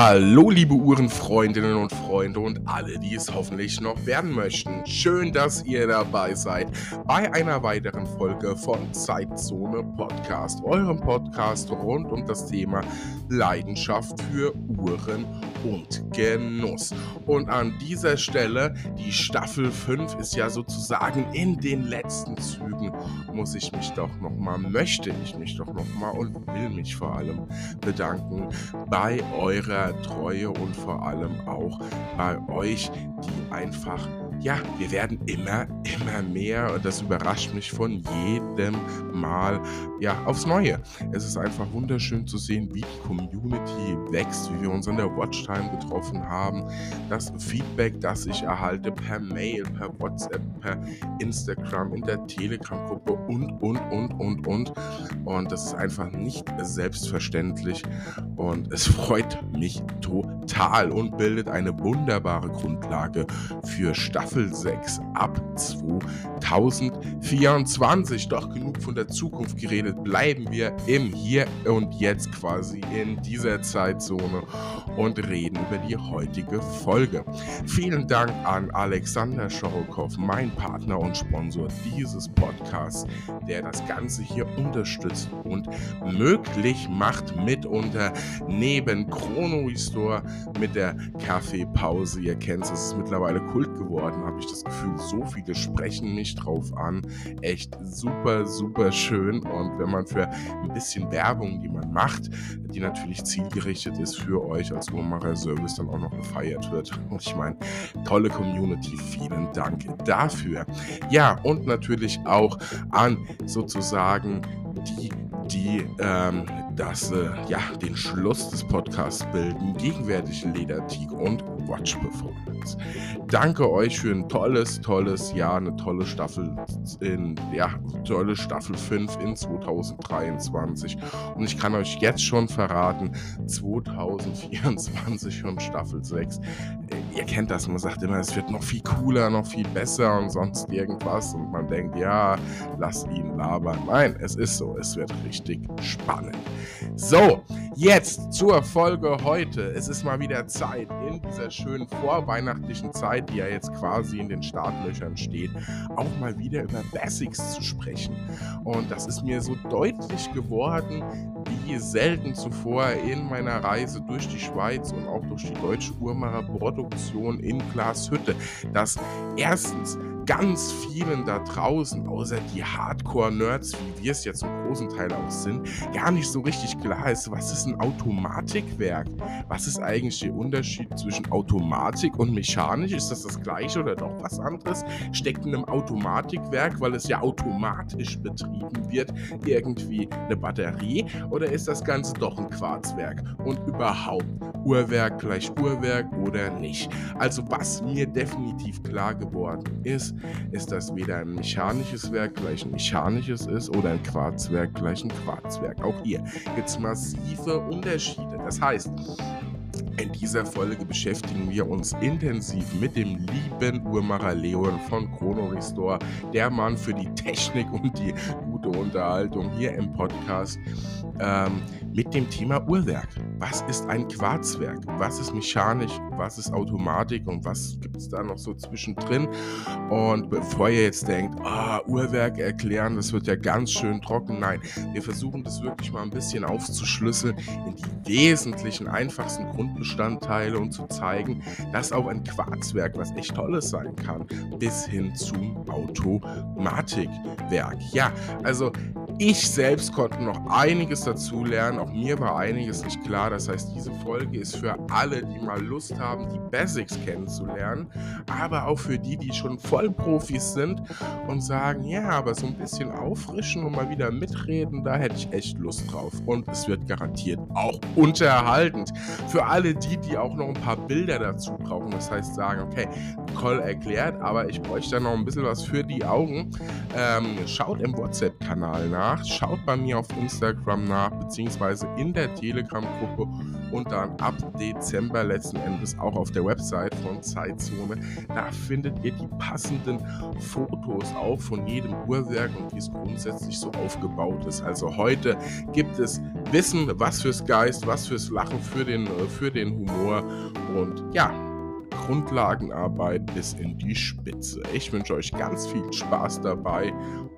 Hallo liebe Uhrenfreundinnen und Freunde und alle, die es hoffentlich noch werden möchten. Schön, dass ihr dabei seid bei einer weiteren Folge von Zeitzone Podcast, eurem Podcast rund um das Thema Leidenschaft für Uhren und Genuss. Und an dieser Stelle, die Staffel 5 ist ja sozusagen in den letzten Zügen, muss ich mich doch nochmal, möchte ich mich doch nochmal und will mich vor allem bedanken bei eurer Treue und vor allem auch bei euch, die einfach ja, wir werden immer, immer mehr und das überrascht mich von jedem Mal ja, aufs Neue. Es ist einfach wunderschön zu sehen, wie die Community wächst, wie wir uns in der Watchtime getroffen haben. Das Feedback, das ich erhalte per Mail, per WhatsApp, per Instagram, in der Telegram-Gruppe und, und, und, und, und. Und das ist einfach nicht selbstverständlich und es freut mich total und bildet eine wunderbare Grundlage für Staffel Staffel 6 ab 2024. Doch genug von der Zukunft geredet. Bleiben wir im Hier und Jetzt quasi in dieser Zeitzone und reden über die heutige Folge. Vielen Dank an Alexander Schorokow, mein Partner und Sponsor dieses Podcasts, der das Ganze hier unterstützt und möglich macht mitunter neben Chrono Restore mit der Kaffeepause. Ihr kennt es, es ist mittlerweile Kult geworden Monaten habe ich das Gefühl, so viele sprechen mich drauf an. Echt super, super schön. Und wenn man für ein bisschen Werbung, die man macht, die natürlich zielgerichtet ist für euch als Uhrmacher Service, dann auch noch gefeiert wird. Und ich meine, tolle Community. Vielen Dank dafür. Ja, und natürlich auch an sozusagen die die ähm, das, äh, ja, den Schluss des Podcasts bilden, gegenwärtig Ledertig und Watch Performance. Danke euch für ein tolles, tolles Jahr, eine tolle Staffel in, ja, tolle Staffel 5 in 2023. Und ich kann euch jetzt schon verraten, 2024 und Staffel 6, äh, ihr kennt das, man sagt immer, es wird noch viel cooler, noch viel besser und sonst irgendwas. Und man denkt, ja, lass ihn labern. Nein, es ist so, es wird richtig spannend. So, jetzt zur Folge heute. Es ist mal wieder Zeit in dieser schönen vorweihnachtlichen Zeit, die ja jetzt quasi in den Startlöchern steht, auch mal wieder über Basics zu sprechen. Und das ist mir so deutlich geworden, wie selten zuvor in meiner Reise durch die Schweiz und auch durch die deutsche Uhrmacherproduktion in Glashütte, dass erstens ganz vielen da draußen, außer die Hardcore-Nerds, wie wir es jetzt zum großen Teil auch sind, gar nicht so richtig klar ist, was ist ein Automatikwerk? Was ist eigentlich der Unterschied zwischen Automatik und Mechanisch? Ist das das gleiche oder doch was anderes? Steckt in einem Automatikwerk, weil es ja automatisch betrieben wird, irgendwie eine Batterie? Oder ist das Ganze doch ein Quarzwerk? Und überhaupt, Uhrwerk gleich Uhrwerk oder nicht? Also was mir definitiv klar geworden ist, ist, dass weder ein mechanisches Werk gleich ein mechanisches ist oder ein Quarzwerk gleich ein Quarzwerk. Auch hier gibt es massive Unterschiede. Das heißt, in dieser Folge beschäftigen wir uns intensiv mit dem lieben Uhrmacher Leon von Chrono Restore, der Mann für die Technik und die gute Unterhaltung hier im Podcast ähm, mit dem Thema Uhrwerk. Was ist ein Quarzwerk? Was ist mechanisch? Was ist Automatik? Und was gibt es da noch so zwischendrin? Und bevor ihr jetzt denkt, ah, Uhrwerk erklären, das wird ja ganz schön trocken. Nein, wir versuchen das wirklich mal ein bisschen aufzuschlüsseln in die wesentlichen, einfachsten Grundbestandteile und zu zeigen, dass auch ein Quarzwerk was echt Tolles sein kann, bis hin zum Automatikwerk. Ja, also ich selbst konnte noch einiges dazu lernen. Auch mir war einiges nicht klar. Das heißt, diese Folge ist für alle, die mal Lust haben, die Basics kennenzulernen, aber auch für die, die schon Vollprofis sind und sagen, ja, aber so ein bisschen auffrischen und mal wieder mitreden, da hätte ich echt Lust drauf. Und es wird garantiert auch unterhaltend. Für alle die, die auch noch ein paar Bilder dazu brauchen. Das heißt, sagen, okay, Protokoll erklärt, aber ich bräuchte da noch ein bisschen was für die Augen. Ähm, schaut im WhatsApp-Kanal nach, schaut bei mir auf Instagram nach, beziehungsweise in der Telegram-Gruppe und dann ab Dezember letzten Endes auch auf der Website von Zeitzone. Da findet ihr die passenden Fotos auch von jedem Uhrwerk und wie es grundsätzlich so aufgebaut ist. Also heute gibt es Wissen, was fürs Geist, was fürs Lachen, für den, für den Humor und ja, Grundlagenarbeit bis in die Spitze. Ich wünsche euch ganz viel Spaß dabei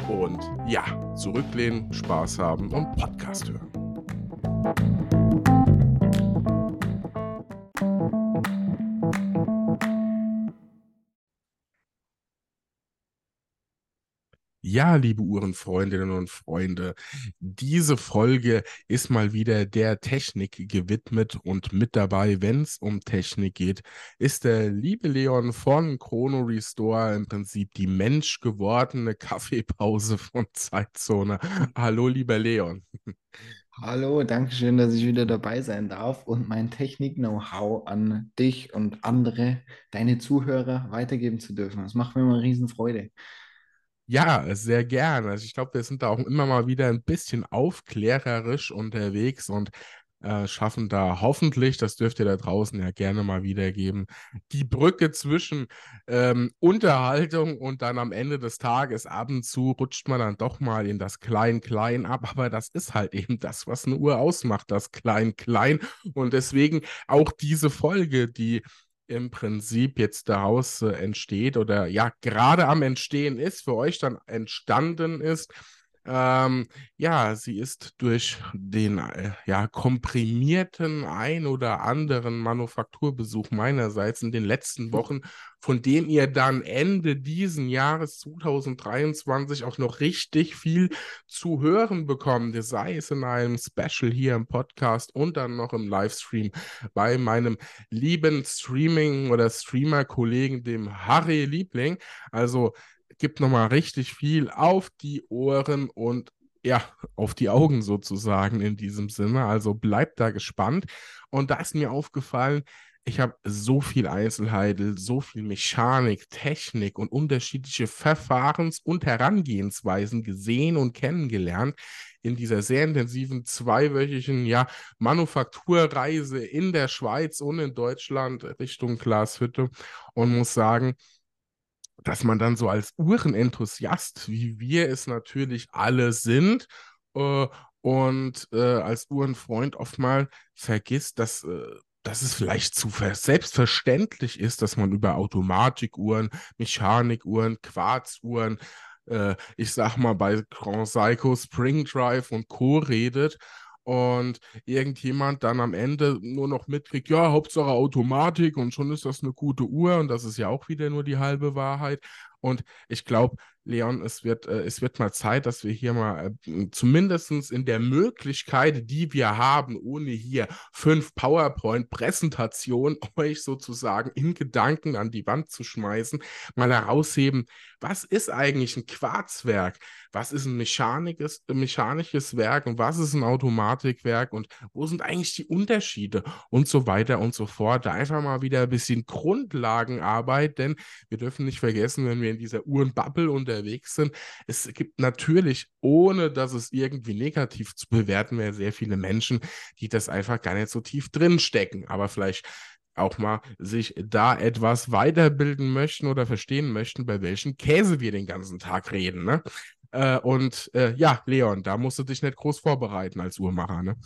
und ja, zurücklehnen, Spaß haben und Podcast hören. Ja, liebe Uhrenfreundinnen und Freunde, diese Folge ist mal wieder der Technik gewidmet und mit dabei, wenn es um Technik geht, ist der liebe Leon von Chrono Restore im Prinzip die menschgewordene Kaffeepause von Zeitzone. Hallo, lieber Leon. Hallo, danke schön, dass ich wieder dabei sein darf und mein Technik-Know-how an dich und andere, deine Zuhörer weitergeben zu dürfen. Das macht mir immer Riesenfreude. Ja, sehr gern. Also ich glaube, wir sind da auch immer mal wieder ein bisschen aufklärerisch unterwegs und äh, schaffen da hoffentlich, das dürft ihr da draußen ja gerne mal wiedergeben, die Brücke zwischen ähm, Unterhaltung und dann am Ende des Tages ab und zu rutscht man dann doch mal in das Klein-Klein ab, aber das ist halt eben das, was eine Uhr ausmacht, das Klein-Klein und deswegen auch diese Folge, die im Prinzip jetzt daraus äh, entsteht oder ja gerade am Entstehen ist, für euch dann entstanden ist, ähm, ja, sie ist durch den äh, ja, komprimierten ein oder anderen Manufakturbesuch meinerseits in den letzten hm. Wochen, von dem ihr dann Ende diesen Jahres 2023 auch noch richtig viel zu hören bekommt, sei es in einem Special hier im Podcast und dann noch im Livestream bei meinem lieben Streaming- oder Streamer-Kollegen, dem Harry Liebling. Also gibt nochmal richtig viel auf die Ohren und ja, auf die Augen sozusagen in diesem Sinne. Also bleibt da gespannt. Und da ist mir aufgefallen, ich habe so viel Einzelheiten, so viel Mechanik, Technik und unterschiedliche Verfahrens- und Herangehensweisen gesehen und kennengelernt in dieser sehr intensiven zweiwöchigen ja, Manufakturreise in der Schweiz und in Deutschland Richtung Glashütte und muss sagen, dass man dann so als Uhrenenthusiast, wie wir es natürlich alle sind, äh, und äh, als Uhrenfreund oft mal vergisst, dass, äh, dass es vielleicht zu selbstverständlich ist, dass man über Automatikuhren, Mechanikuhren, Quarzuhren, äh, ich sag mal bei Grand Psycho, Spring Drive und Co. redet und irgendjemand dann am Ende nur noch mitkriegt, ja, Hauptsache Automatik und schon ist das eine gute Uhr und das ist ja auch wieder nur die halbe Wahrheit. Und ich glaube, Leon, es wird, äh, es wird mal Zeit, dass wir hier mal äh, zumindest in der Möglichkeit, die wir haben, ohne hier fünf PowerPoint-Präsentationen euch sozusagen in Gedanken an die Wand zu schmeißen, mal herausheben, was ist eigentlich ein Quarzwerk? Was ist ein mechanisches, mechanisches Werk und was ist ein Automatikwerk und wo sind eigentlich die Unterschiede und so weiter und so fort. Da einfach mal wieder ein bisschen Grundlagenarbeit, denn wir dürfen nicht vergessen, wenn wir in dieser Uhrenbubble unterwegs sind, es gibt natürlich, ohne dass es irgendwie negativ zu bewerten wäre, sehr viele Menschen, die das einfach gar nicht so tief drinstecken. Aber vielleicht auch mal sich da etwas weiterbilden möchten oder verstehen möchten, bei welchem Käse wir den ganzen Tag reden. Ne? Äh, und äh, ja, Leon, da musst du dich nicht groß vorbereiten als Uhrmacher. Ne?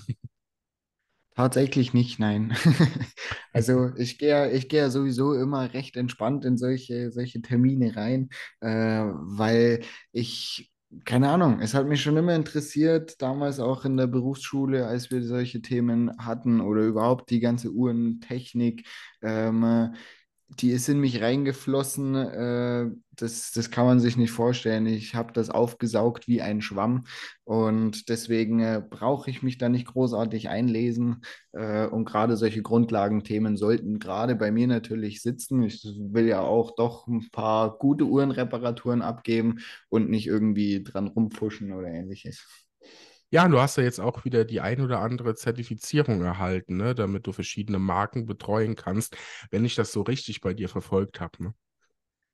Tatsächlich nicht, nein. also ich gehe ich gehe sowieso immer recht entspannt in solche, solche Termine rein, äh, weil ich keine Ahnung, es hat mich schon immer interessiert, damals auch in der Berufsschule, als wir solche Themen hatten oder überhaupt die ganze Uhrentechnik. Ähm, die ist in mich reingeflossen. Äh, das, das kann man sich nicht vorstellen. Ich habe das aufgesaugt wie ein Schwamm und deswegen äh, brauche ich mich da nicht großartig einlesen. Äh, und gerade solche Grundlagenthemen sollten gerade bei mir natürlich sitzen. Ich will ja auch doch ein paar gute Uhrenreparaturen abgeben und nicht irgendwie dran rumpfuschen oder ähnliches. Ja, du hast ja jetzt auch wieder die ein oder andere Zertifizierung erhalten, ne, damit du verschiedene Marken betreuen kannst, wenn ich das so richtig bei dir verfolgt habe. Ne?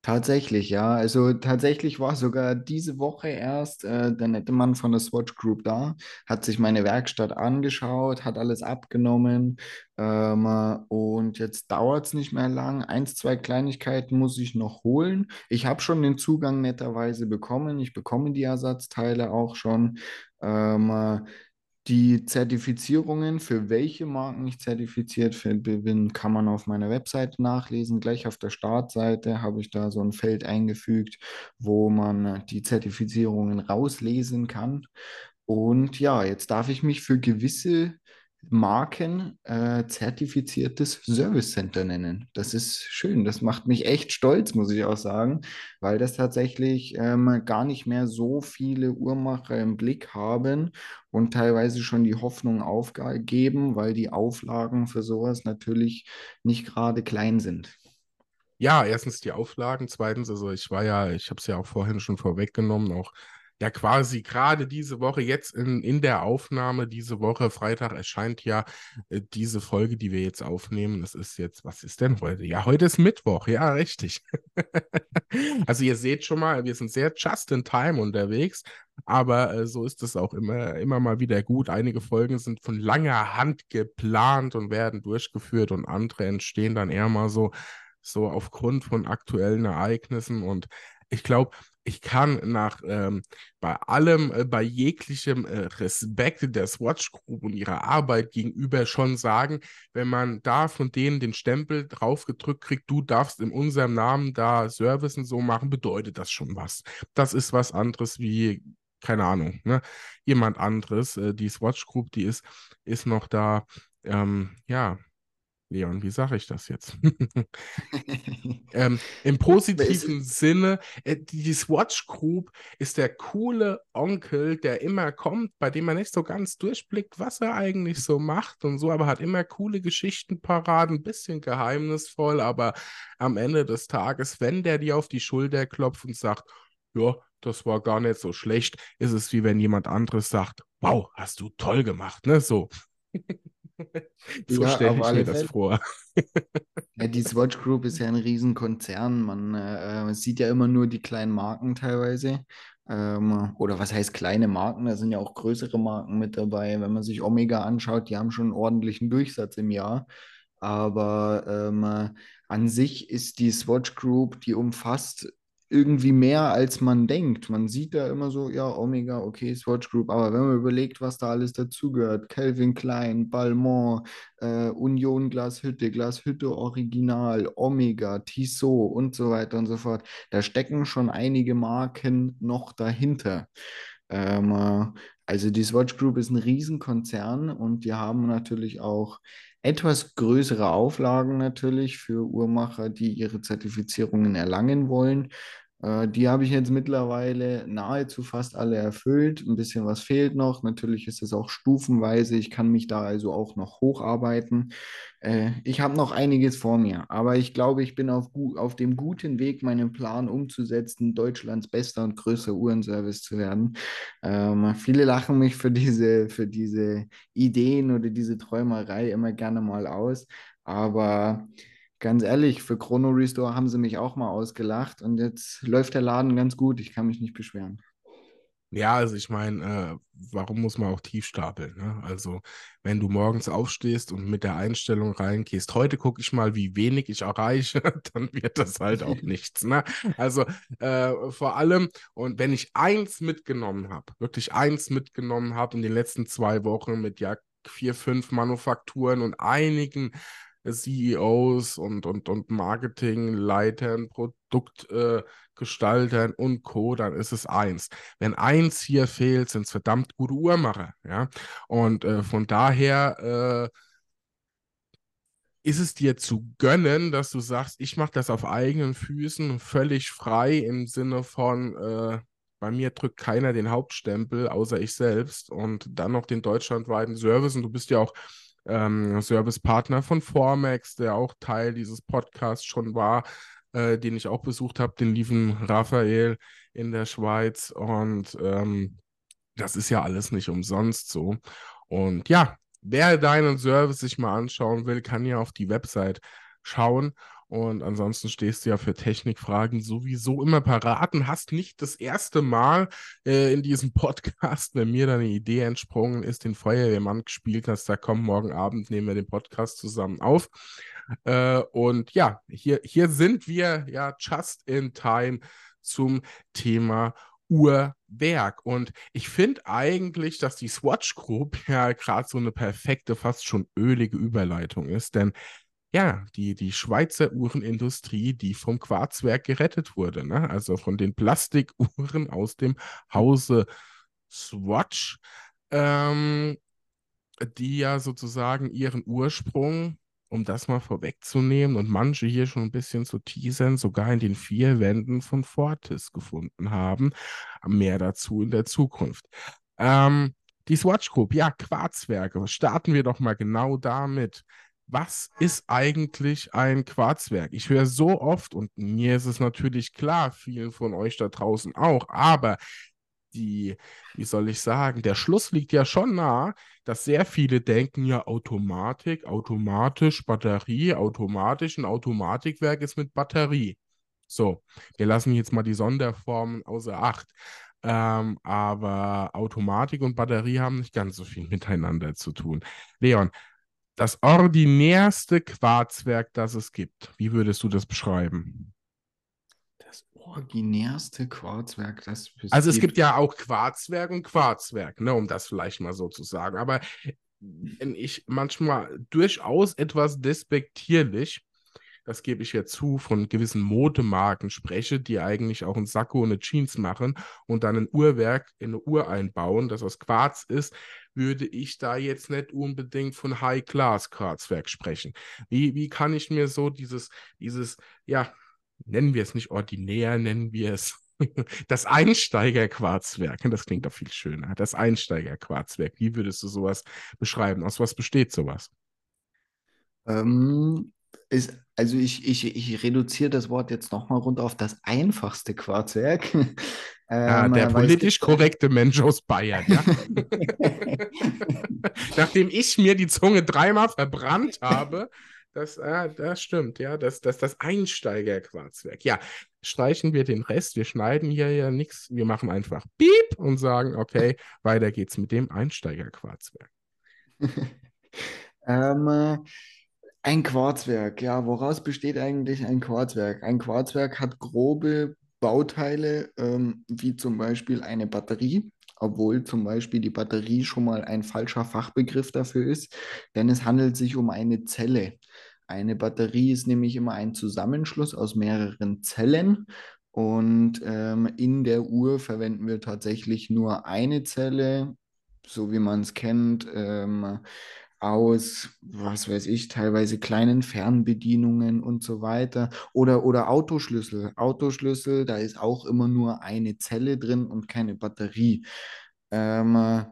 Tatsächlich, ja. Also tatsächlich war sogar diese Woche erst äh, der nette Mann von der Swatch Group da, hat sich meine Werkstatt angeschaut, hat alles abgenommen ähm, äh, und jetzt dauert es nicht mehr lang. Eins, zwei Kleinigkeiten muss ich noch holen. Ich habe schon den Zugang netterweise bekommen. Ich bekomme die Ersatzteile auch schon. Ähm, äh, die Zertifizierungen, für welche Marken ich zertifiziert bin, kann man auf meiner Webseite nachlesen. Gleich auf der Startseite habe ich da so ein Feld eingefügt, wo man die Zertifizierungen rauslesen kann. Und ja, jetzt darf ich mich für gewisse Marken äh, zertifiziertes Service Center nennen. Das ist schön. Das macht mich echt stolz, muss ich auch sagen, weil das tatsächlich ähm, gar nicht mehr so viele Uhrmacher im Blick haben und teilweise schon die Hoffnung aufgeben, weil die Auflagen für sowas natürlich nicht gerade klein sind. Ja, erstens die Auflagen, zweitens, also ich war ja, ich habe es ja auch vorhin schon vorweggenommen, auch ja quasi gerade diese Woche, jetzt in, in der Aufnahme, diese Woche, Freitag erscheint ja äh, diese Folge, die wir jetzt aufnehmen. Das ist jetzt, was ist denn heute? Ja, heute ist Mittwoch, ja, richtig. also ihr seht schon mal, wir sind sehr just in time unterwegs, aber äh, so ist es auch immer, immer mal wieder gut. Einige Folgen sind von langer Hand geplant und werden durchgeführt und andere entstehen dann eher mal so, so aufgrund von aktuellen Ereignissen und ich glaube, ich kann nach ähm, bei allem, äh, bei jeglichem äh, Respekt der Swatch Group und ihrer Arbeit gegenüber schon sagen, wenn man da von denen den Stempel draufgedrückt kriegt, du darfst in unserem Namen da Service und so machen, bedeutet das schon was. Das ist was anderes wie keine Ahnung, ne? Jemand anderes, äh, die Swatch Group, die ist, ist noch da, ähm, ja, Leon, wie sage ich das jetzt? ähm, Im positiven Sinne, äh, die Swatch Group ist der coole Onkel, der immer kommt, bei dem man nicht so ganz durchblickt, was er eigentlich so macht und so, aber hat immer coole Geschichten parat, ein bisschen geheimnisvoll, aber am Ende des Tages, wenn der dir auf die Schulter klopft und sagt, ja, das war gar nicht so schlecht, ist es wie wenn jemand anderes sagt, wow, hast du toll gemacht, ne? So. so Ja, stelle ich mir das Fälle. vor. Ja, die Swatch Group ist ja ein Riesenkonzern. Man äh, sieht ja immer nur die kleinen Marken teilweise. Ähm, oder was heißt kleine Marken? Da sind ja auch größere Marken mit dabei. Wenn man sich Omega anschaut, die haben schon einen ordentlichen Durchsatz im Jahr. Aber ähm, an sich ist die Swatch Group, die umfasst irgendwie mehr, als man denkt. Man sieht da immer so, ja, Omega, okay, Swatch Group, aber wenn man überlegt, was da alles dazugehört, Calvin Klein, Balmain, äh, Union Glashütte, Glashütte Original, Omega, Tissot und so weiter und so fort, da stecken schon einige Marken noch dahinter. Ähm, äh, also die Swatch Group ist ein Riesenkonzern und die haben natürlich auch etwas größere Auflagen natürlich für Uhrmacher, die ihre Zertifizierungen erlangen wollen. Äh, die habe ich jetzt mittlerweile nahezu fast alle erfüllt. Ein bisschen was fehlt noch. Natürlich ist es auch stufenweise. Ich kann mich da also auch noch hocharbeiten. Äh, ich habe noch einiges vor mir, aber ich glaube, ich bin auf, auf dem guten Weg, meinen Plan umzusetzen, Deutschlands bester und größter Uhrenservice zu werden. Ähm, viele lachen mich für diese, für diese Ideen oder diese Träumerei immer gerne mal aus, aber Ganz ehrlich, für Chrono Restore haben sie mich auch mal ausgelacht und jetzt läuft der Laden ganz gut. Ich kann mich nicht beschweren. Ja, also ich meine, äh, warum muss man auch tief stapeln? Ne? Also, wenn du morgens aufstehst und mit der Einstellung reingehst, heute gucke ich mal, wie wenig ich erreiche, dann wird das halt auch nichts. Ne? Also, äh, vor allem, und wenn ich eins mitgenommen habe, wirklich eins mitgenommen habe in den letzten zwei Wochen mit ja vier, fünf Manufakturen und einigen CEOs und, und, und Marketingleitern, Produktgestaltern äh, und Co., dann ist es eins. Wenn eins hier fehlt, sind es verdammt gute Uhrmacher. Ja? Und äh, von daher äh, ist es dir zu gönnen, dass du sagst, ich mache das auf eigenen Füßen, völlig frei im Sinne von, äh, bei mir drückt keiner den Hauptstempel, außer ich selbst und dann noch den deutschlandweiten Service und du bist ja auch ähm, Servicepartner von Formex, der auch Teil dieses Podcasts schon war, äh, den ich auch besucht habe, den lieben Raphael in der Schweiz. Und ähm, das ist ja alles nicht umsonst so. Und ja, wer deinen Service sich mal anschauen will, kann ja auf die Website schauen. Und ansonsten stehst du ja für Technikfragen sowieso immer parat und hast nicht das erste Mal äh, in diesem Podcast, wenn mir da eine Idee entsprungen ist, den Feuerwehrmann gespielt hast, da komm, morgen Abend nehmen wir den Podcast zusammen auf. Äh, und ja, hier, hier sind wir ja just in time zum Thema Uhrwerk. Und ich finde eigentlich, dass die Swatch Group ja gerade so eine perfekte, fast schon ölige Überleitung ist, denn ja, die, die Schweizer Uhrenindustrie, die vom Quarzwerk gerettet wurde, ne? also von den Plastikuhren aus dem Hause Swatch, ähm, die ja sozusagen ihren Ursprung um das mal vorwegzunehmen und manche hier schon ein bisschen zu teasern, sogar in den vier Wänden von Fortis gefunden haben. Mehr dazu in der Zukunft. Ähm, die Swatch Group, ja, Quarzwerke. Starten wir doch mal genau damit. Was ist eigentlich ein Quarzwerk? Ich höre so oft, und mir ist es natürlich klar, vielen von euch da draußen auch, aber die, wie soll ich sagen, der Schluss liegt ja schon nah, dass sehr viele denken ja Automatik, automatisch, Batterie, automatisch, ein Automatikwerk ist mit Batterie. So, wir lassen jetzt mal die Sonderformen außer Acht. Ähm, aber Automatik und Batterie haben nicht ganz so viel miteinander zu tun. Leon, das ordinärste Quarzwerk, das es gibt, wie würdest du das beschreiben? originärste Quarzwerk, das es Also es gibt ja auch Quarzwerk und Quarzwerk, ne, um das vielleicht mal so zu sagen. Aber wenn ich manchmal durchaus etwas despektierlich, das gebe ich ja zu, von gewissen Modemarken spreche, die eigentlich auch ein Sakko und eine Jeans machen und dann ein Uhrwerk in eine Uhr einbauen, das aus Quarz ist, würde ich da jetzt nicht unbedingt von High-Class-Quarzwerk sprechen. Wie, wie kann ich mir so dieses, dieses, ja, nennen wir es nicht ordinär, nennen wir es das Einsteigerquarzwerk. Das klingt doch viel schöner. Das Einsteigerquarzwerk. Wie würdest du sowas beschreiben? Aus was besteht sowas? Ähm, ist, also ich, ich, ich reduziere das Wort jetzt nochmal runter auf das einfachste Quarzwerk. Ja, ähm, der politisch korrekte Mensch aus Bayern, ja. Nachdem ich mir die Zunge dreimal verbrannt habe, das, ah, das stimmt, ja. Das, das, das Einsteigerquarzwerk. Ja, streichen wir den Rest. Wir schneiden hier ja nichts. Wir machen einfach Piep und sagen, okay, weiter geht's mit dem Einsteigerquarzwerk. ähm, äh, ein Quarzwerk, ja. Woraus besteht eigentlich ein Quarzwerk? Ein Quarzwerk hat grobe Bauteile, ähm, wie zum Beispiel eine Batterie obwohl zum Beispiel die Batterie schon mal ein falscher Fachbegriff dafür ist, denn es handelt sich um eine Zelle. Eine Batterie ist nämlich immer ein Zusammenschluss aus mehreren Zellen und ähm, in der Uhr verwenden wir tatsächlich nur eine Zelle, so wie man es kennt. Ähm, aus, was weiß ich, teilweise kleinen Fernbedienungen und so weiter. Oder, oder Autoschlüssel. Autoschlüssel, da ist auch immer nur eine Zelle drin und keine Batterie. Ähm,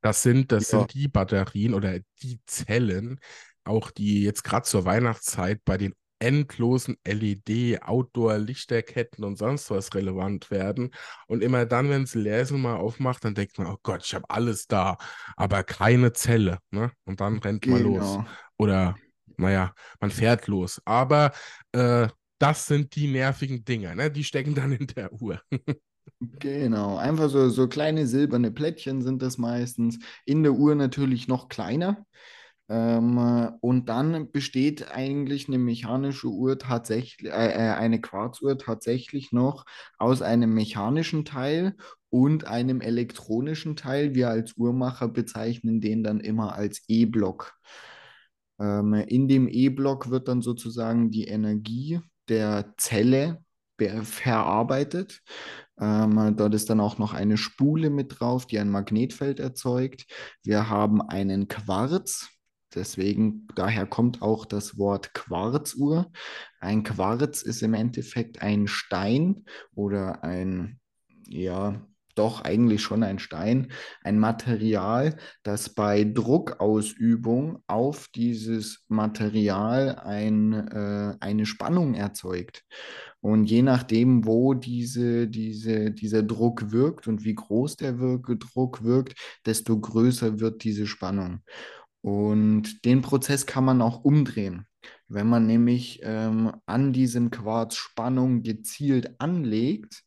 das sind, das ja. sind die Batterien oder die Zellen, auch die jetzt gerade zur Weihnachtszeit bei den endlosen LED, Outdoor-Lichterketten und sonst was relevant werden. Und immer dann, wenn es Lesen mal aufmacht, dann denkt man, oh Gott, ich habe alles da, aber keine Zelle. Ne? Und dann rennt genau. man los. Oder, naja, man fährt los. Aber äh, das sind die nervigen Dinger, ne? die stecken dann in der Uhr. Genau, einfach so, so kleine silberne Plättchen sind das meistens. In der Uhr natürlich noch kleiner. Ähm, und dann besteht eigentlich eine mechanische Uhr tatsächlich, äh, äh, eine Quarzuhr tatsächlich noch aus einem mechanischen Teil und einem elektronischen Teil. Wir als Uhrmacher bezeichnen den dann immer als E-Block. Ähm, in dem E-Block wird dann sozusagen die Energie der Zelle verarbeitet. Ähm, dort ist dann auch noch eine Spule mit drauf, die ein Magnetfeld erzeugt. Wir haben einen Quarz, Deswegen, daher kommt auch das Wort Quarzuhr. Ein Quarz ist im Endeffekt ein Stein oder ein, ja, doch eigentlich schon ein Stein, ein Material, das bei Druckausübung auf dieses Material ein, äh, eine Spannung erzeugt. Und je nachdem, wo diese, diese, dieser Druck wirkt und wie groß der Wirke, Druck wirkt, desto größer wird diese Spannung. Und den Prozess kann man auch umdrehen. Wenn man nämlich ähm, an diesem Quarz Spannung gezielt anlegt,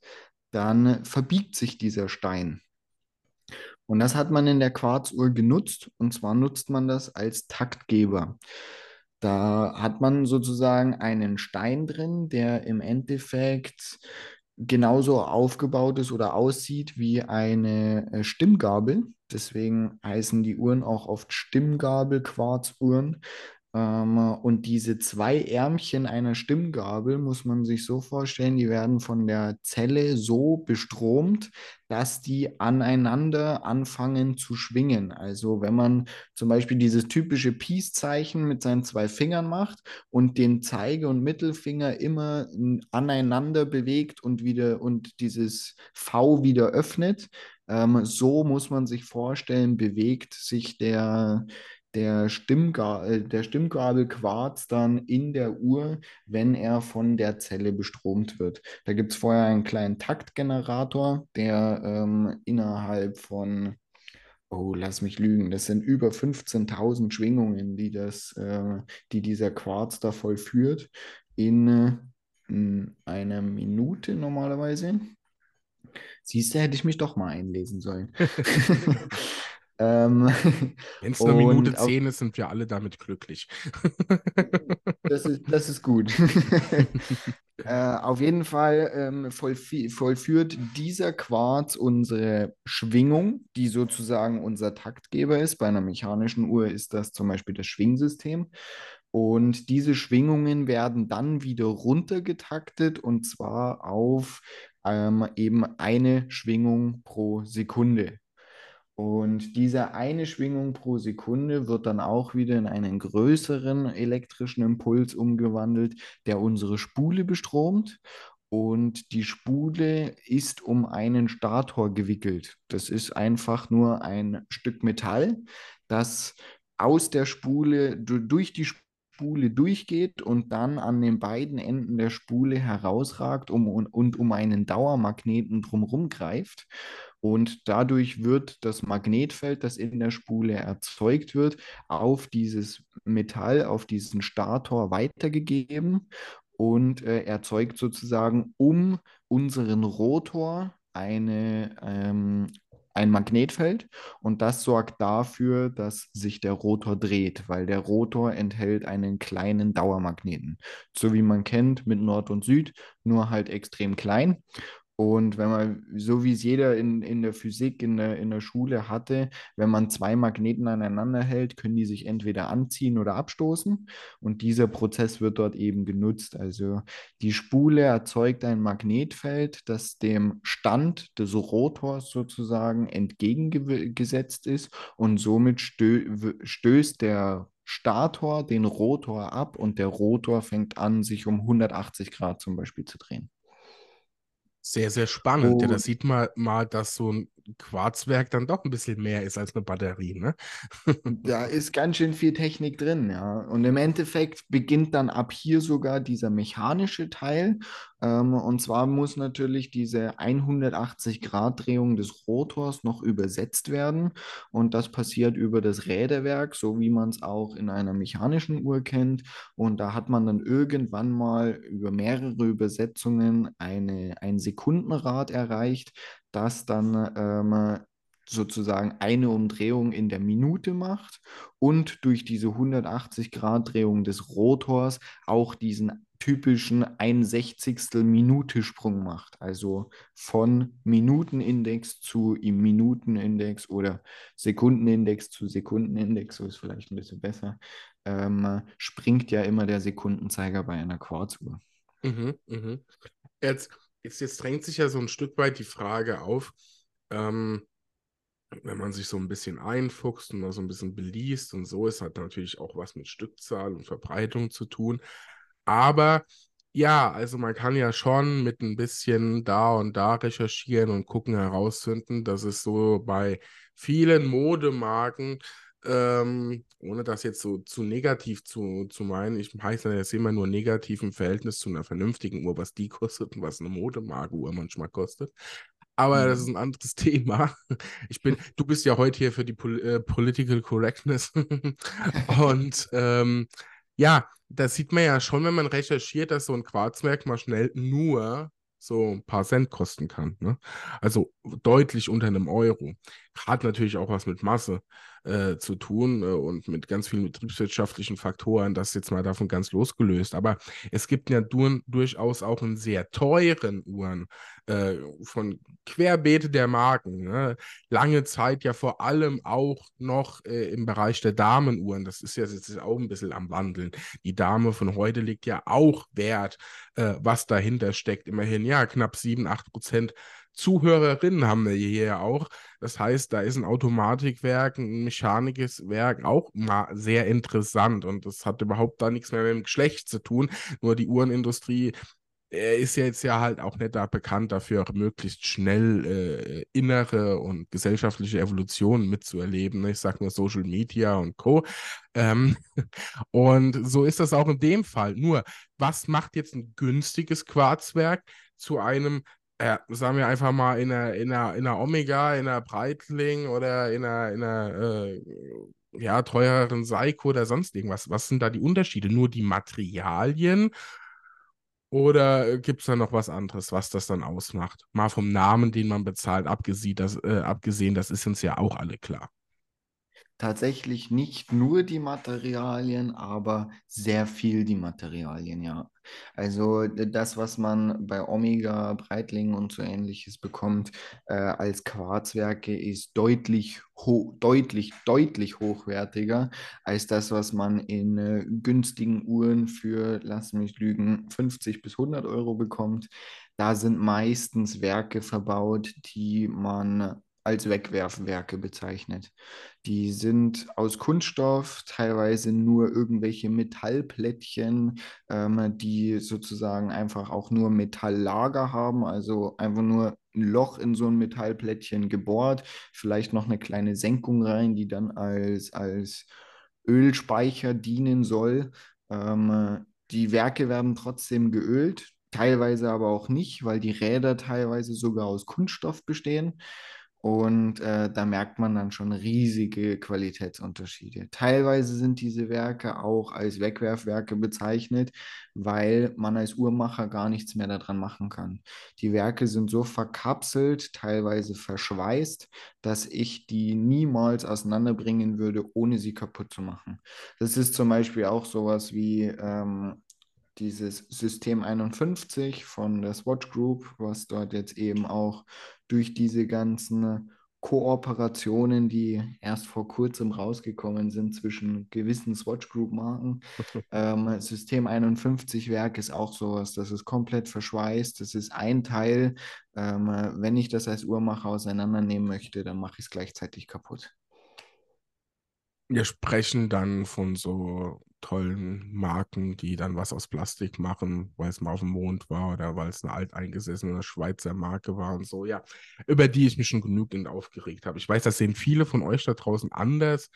dann verbiegt sich dieser Stein. Und das hat man in der Quarzuhr genutzt. Und zwar nutzt man das als Taktgeber. Da hat man sozusagen einen Stein drin, der im Endeffekt genauso aufgebaut ist oder aussieht wie eine äh, Stimmgabel. Deswegen heißen die Uhren auch oft Stimmgabel-Quarzuhren. Ähm, und diese zwei Ärmchen einer Stimmgabel muss man sich so vorstellen, die werden von der Zelle so bestromt, dass die aneinander anfangen zu schwingen. Also wenn man zum Beispiel dieses typische Peace-Zeichen mit seinen zwei Fingern macht und den Zeige- und Mittelfinger immer aneinander bewegt und wieder und dieses V wieder öffnet, ähm, so muss man sich vorstellen, bewegt sich der der, Stimmga äh, der Stimmgabelquarz dann in der Uhr, wenn er von der Zelle bestromt wird. Da gibt es vorher einen kleinen Taktgenerator, der ähm, innerhalb von, oh, lass mich lügen, das sind über 15.000 Schwingungen, die, das, äh, die dieser Quarz da vollführt, in, äh, in einer Minute normalerweise. Siehst du, hätte ich mich doch mal einlesen sollen. Ähm, Wenn es eine Minute zehn ist, sind wir alle damit glücklich. das, ist, das ist gut. äh, auf jeden Fall ähm, vollführt dieser Quarz unsere Schwingung, die sozusagen unser Taktgeber ist. Bei einer mechanischen Uhr ist das zum Beispiel das Schwingsystem. Und diese Schwingungen werden dann wieder runtergetaktet und zwar auf ähm, eben eine Schwingung pro Sekunde. Und diese eine Schwingung pro Sekunde wird dann auch wieder in einen größeren elektrischen Impuls umgewandelt, der unsere Spule bestromt. Und die Spule ist um einen Stator gewickelt. Das ist einfach nur ein Stück Metall, das aus der Spule, durch die Spule durchgeht und dann an den beiden Enden der Spule herausragt um, und, und um einen Dauermagneten drumherum greift. Und dadurch wird das Magnetfeld, das in der Spule erzeugt wird, auf dieses Metall, auf diesen Stator weitergegeben und äh, erzeugt sozusagen um unseren Rotor eine, ähm, ein Magnetfeld und das sorgt dafür, dass sich der Rotor dreht, weil der Rotor enthält einen kleinen Dauermagneten. So wie man kennt mit Nord und Süd, nur halt extrem klein. Und wenn man, so wie es jeder in, in der Physik, in der, in der Schule hatte, wenn man zwei Magneten aneinander hält, können die sich entweder anziehen oder abstoßen. Und dieser Prozess wird dort eben genutzt. Also die Spule erzeugt ein Magnetfeld, das dem Stand des Rotors sozusagen entgegengesetzt ist. Und somit stö stößt der Stator den Rotor ab und der Rotor fängt an, sich um 180 Grad zum Beispiel zu drehen. Sehr, sehr spannend. Ja, da sieht man mal, dass so ein Quarzwerk dann doch ein bisschen mehr ist als eine Batterie, ne? da ist ganz schön viel Technik drin, ja. Und im Endeffekt beginnt dann ab hier sogar dieser mechanische Teil. Ähm, und zwar muss natürlich diese 180-Grad-Drehung des Rotors noch übersetzt werden. Und das passiert über das Räderwerk, so wie man es auch in einer mechanischen Uhr kennt. Und da hat man dann irgendwann mal über mehrere Übersetzungen eine, ein Sekundenrad erreicht, das dann ähm, sozusagen eine Umdrehung in der Minute macht und durch diese 180-Grad-Drehung des Rotors auch diesen typischen 61. Minute Sprung macht. Also von Minutenindex zu Minutenindex oder Sekundenindex zu Sekundenindex, so ist vielleicht ein bisschen besser, ähm, springt ja immer der Sekundenzeiger bei einer Quarzuhr. Mhm, mh. Jetzt Jetzt, jetzt drängt sich ja so ein Stück weit die Frage auf, ähm, wenn man sich so ein bisschen einfuchst und so ein bisschen beliest und so, es hat natürlich auch was mit Stückzahl und Verbreitung zu tun. Aber ja, also man kann ja schon mit ein bisschen da und da recherchieren und gucken, herausfinden, dass es so bei vielen Modemarken ähm, ohne das jetzt so zu negativ zu, zu meinen, ich heiße das immer nur negativ im Verhältnis zu einer vernünftigen Uhr, was die kostet und was eine Modemarke-Uhr manchmal kostet. Aber das ist Mhm. ein anderes Thema. Ich bin, du bist ja heute hier für die Pol äh, Political Correctness. Und ähm, ja, da sieht man ja schon, wenn man recherchiert, dass so ein Quarzwerk mal schnell nur so ein paar Cent kosten kann. Ne? Also deutlich unter einem Euro. Hat natürlich auch was mit Masse äh, zu tun äh, und mit ganz vielen betriebswirtschaftlichen Faktoren, das jetzt mal davon ganz losgelöst. Aber es gibt ja dur durchaus auch in sehr teuren Uhren äh, von Querbeete der Marken. Ne? Lange Zeit ja vor allem auch noch äh, im Bereich der Damenuhren. Das ist ja jetzt auch ein bisschen am Wandeln. Die Dame von heute legt ja auch Wert, äh, was dahinter steckt. Immerhin, ja, knapp 7, 8 Prozent Zuhörerinnen haben wir hier ja auch. Das heißt, da ist ein Automatikwerk, ein mechanisches Werk auch mal sehr interessant und das hat überhaupt da nichts mehr mit dem Geschlecht zu tun. Nur die Uhrenindustrie er ist ja jetzt ja halt auch nicht da bekannt dafür, möglichst schnell äh, innere und gesellschaftliche Evolution mitzuerleben. ne? Ich sage nur Social Media und Co. Ähm, und so ist das auch in dem Fall. Nur, was macht jetzt ein günstiges Quarzwerk zu einem, äh, sagen wir einfach mal, in einer, in einer, in einer Omega, in einer Breitling oder in einer, in einer äh, ja, teureren Seiko oder sonst irgendwas? Was sind da die Unterschiede? Nur die Materialien? Oder gibt es da noch was anderes, was das dann ausmacht? Mal vom Namen, den man bezahlt, abgesehen, das, äh, abgesehen, das ist uns ja auch alle klar. Tatsächlich nicht nur die Materialien, aber sehr viel die Materialien, ja. Also das, was man bei Omega, Breitling und so ähnliches bekommt, äh, als Quarzwerke, ist deutlich, deutlich, deutlich hochwertiger als das, was man in äh, günstigen Uhren für, lass mich lügen, 50 bis 100 Euro bekommt. Da sind meistens Werke verbaut, die man als Wegwerfwerke bezeichnet. Die sind aus Kunststoff, teilweise nur irgendwelche Metallplättchen, ähm, die sozusagen einfach auch nur Metalllager haben, also einfach nur ein Loch in so ein Metallplättchen gebohrt, vielleicht noch eine kleine Senkung rein, die dann als, als Ölspeicher dienen soll. Ähm, die Werke werden trotzdem geölt, teilweise aber auch nicht, weil die Räder teilweise sogar aus Kunststoff bestehen. Und äh, da merkt man dann schon riesige Qualitätsunterschiede. Teilweise sind diese Werke auch als Wegwerfwerke bezeichnet, weil man als Uhrmacher gar nichts mehr daran machen kann. Die Werke sind so verkapselt, teilweise verschweißt, dass ich die niemals auseinanderbringen würde, ohne sie kaputt zu machen. Das ist zum Beispiel auch sowas wie ähm, dieses System 51 von der Swatch Group, was dort jetzt eben auch durch diese ganzen Kooperationen, die erst vor kurzem rausgekommen sind zwischen gewissen Swatch Group Marken. Ähm, System 51 Werk ist auch sowas, das ist komplett verschweißt, das ist ein Teil. Ähm, wenn ich das als Uhrmacher auseinandernehmen möchte, dann mache ich es gleichzeitig kaputt. Wir sprechen dann von so tollen Marken, die dann was aus Plastik machen, weil es mal auf dem Mond war oder weil es eine alteingesessene Schweizer Marke war und so, ja, über die ich mich schon genügend aufgeregt habe. Ich weiß, das sehen viele von euch da draußen anders,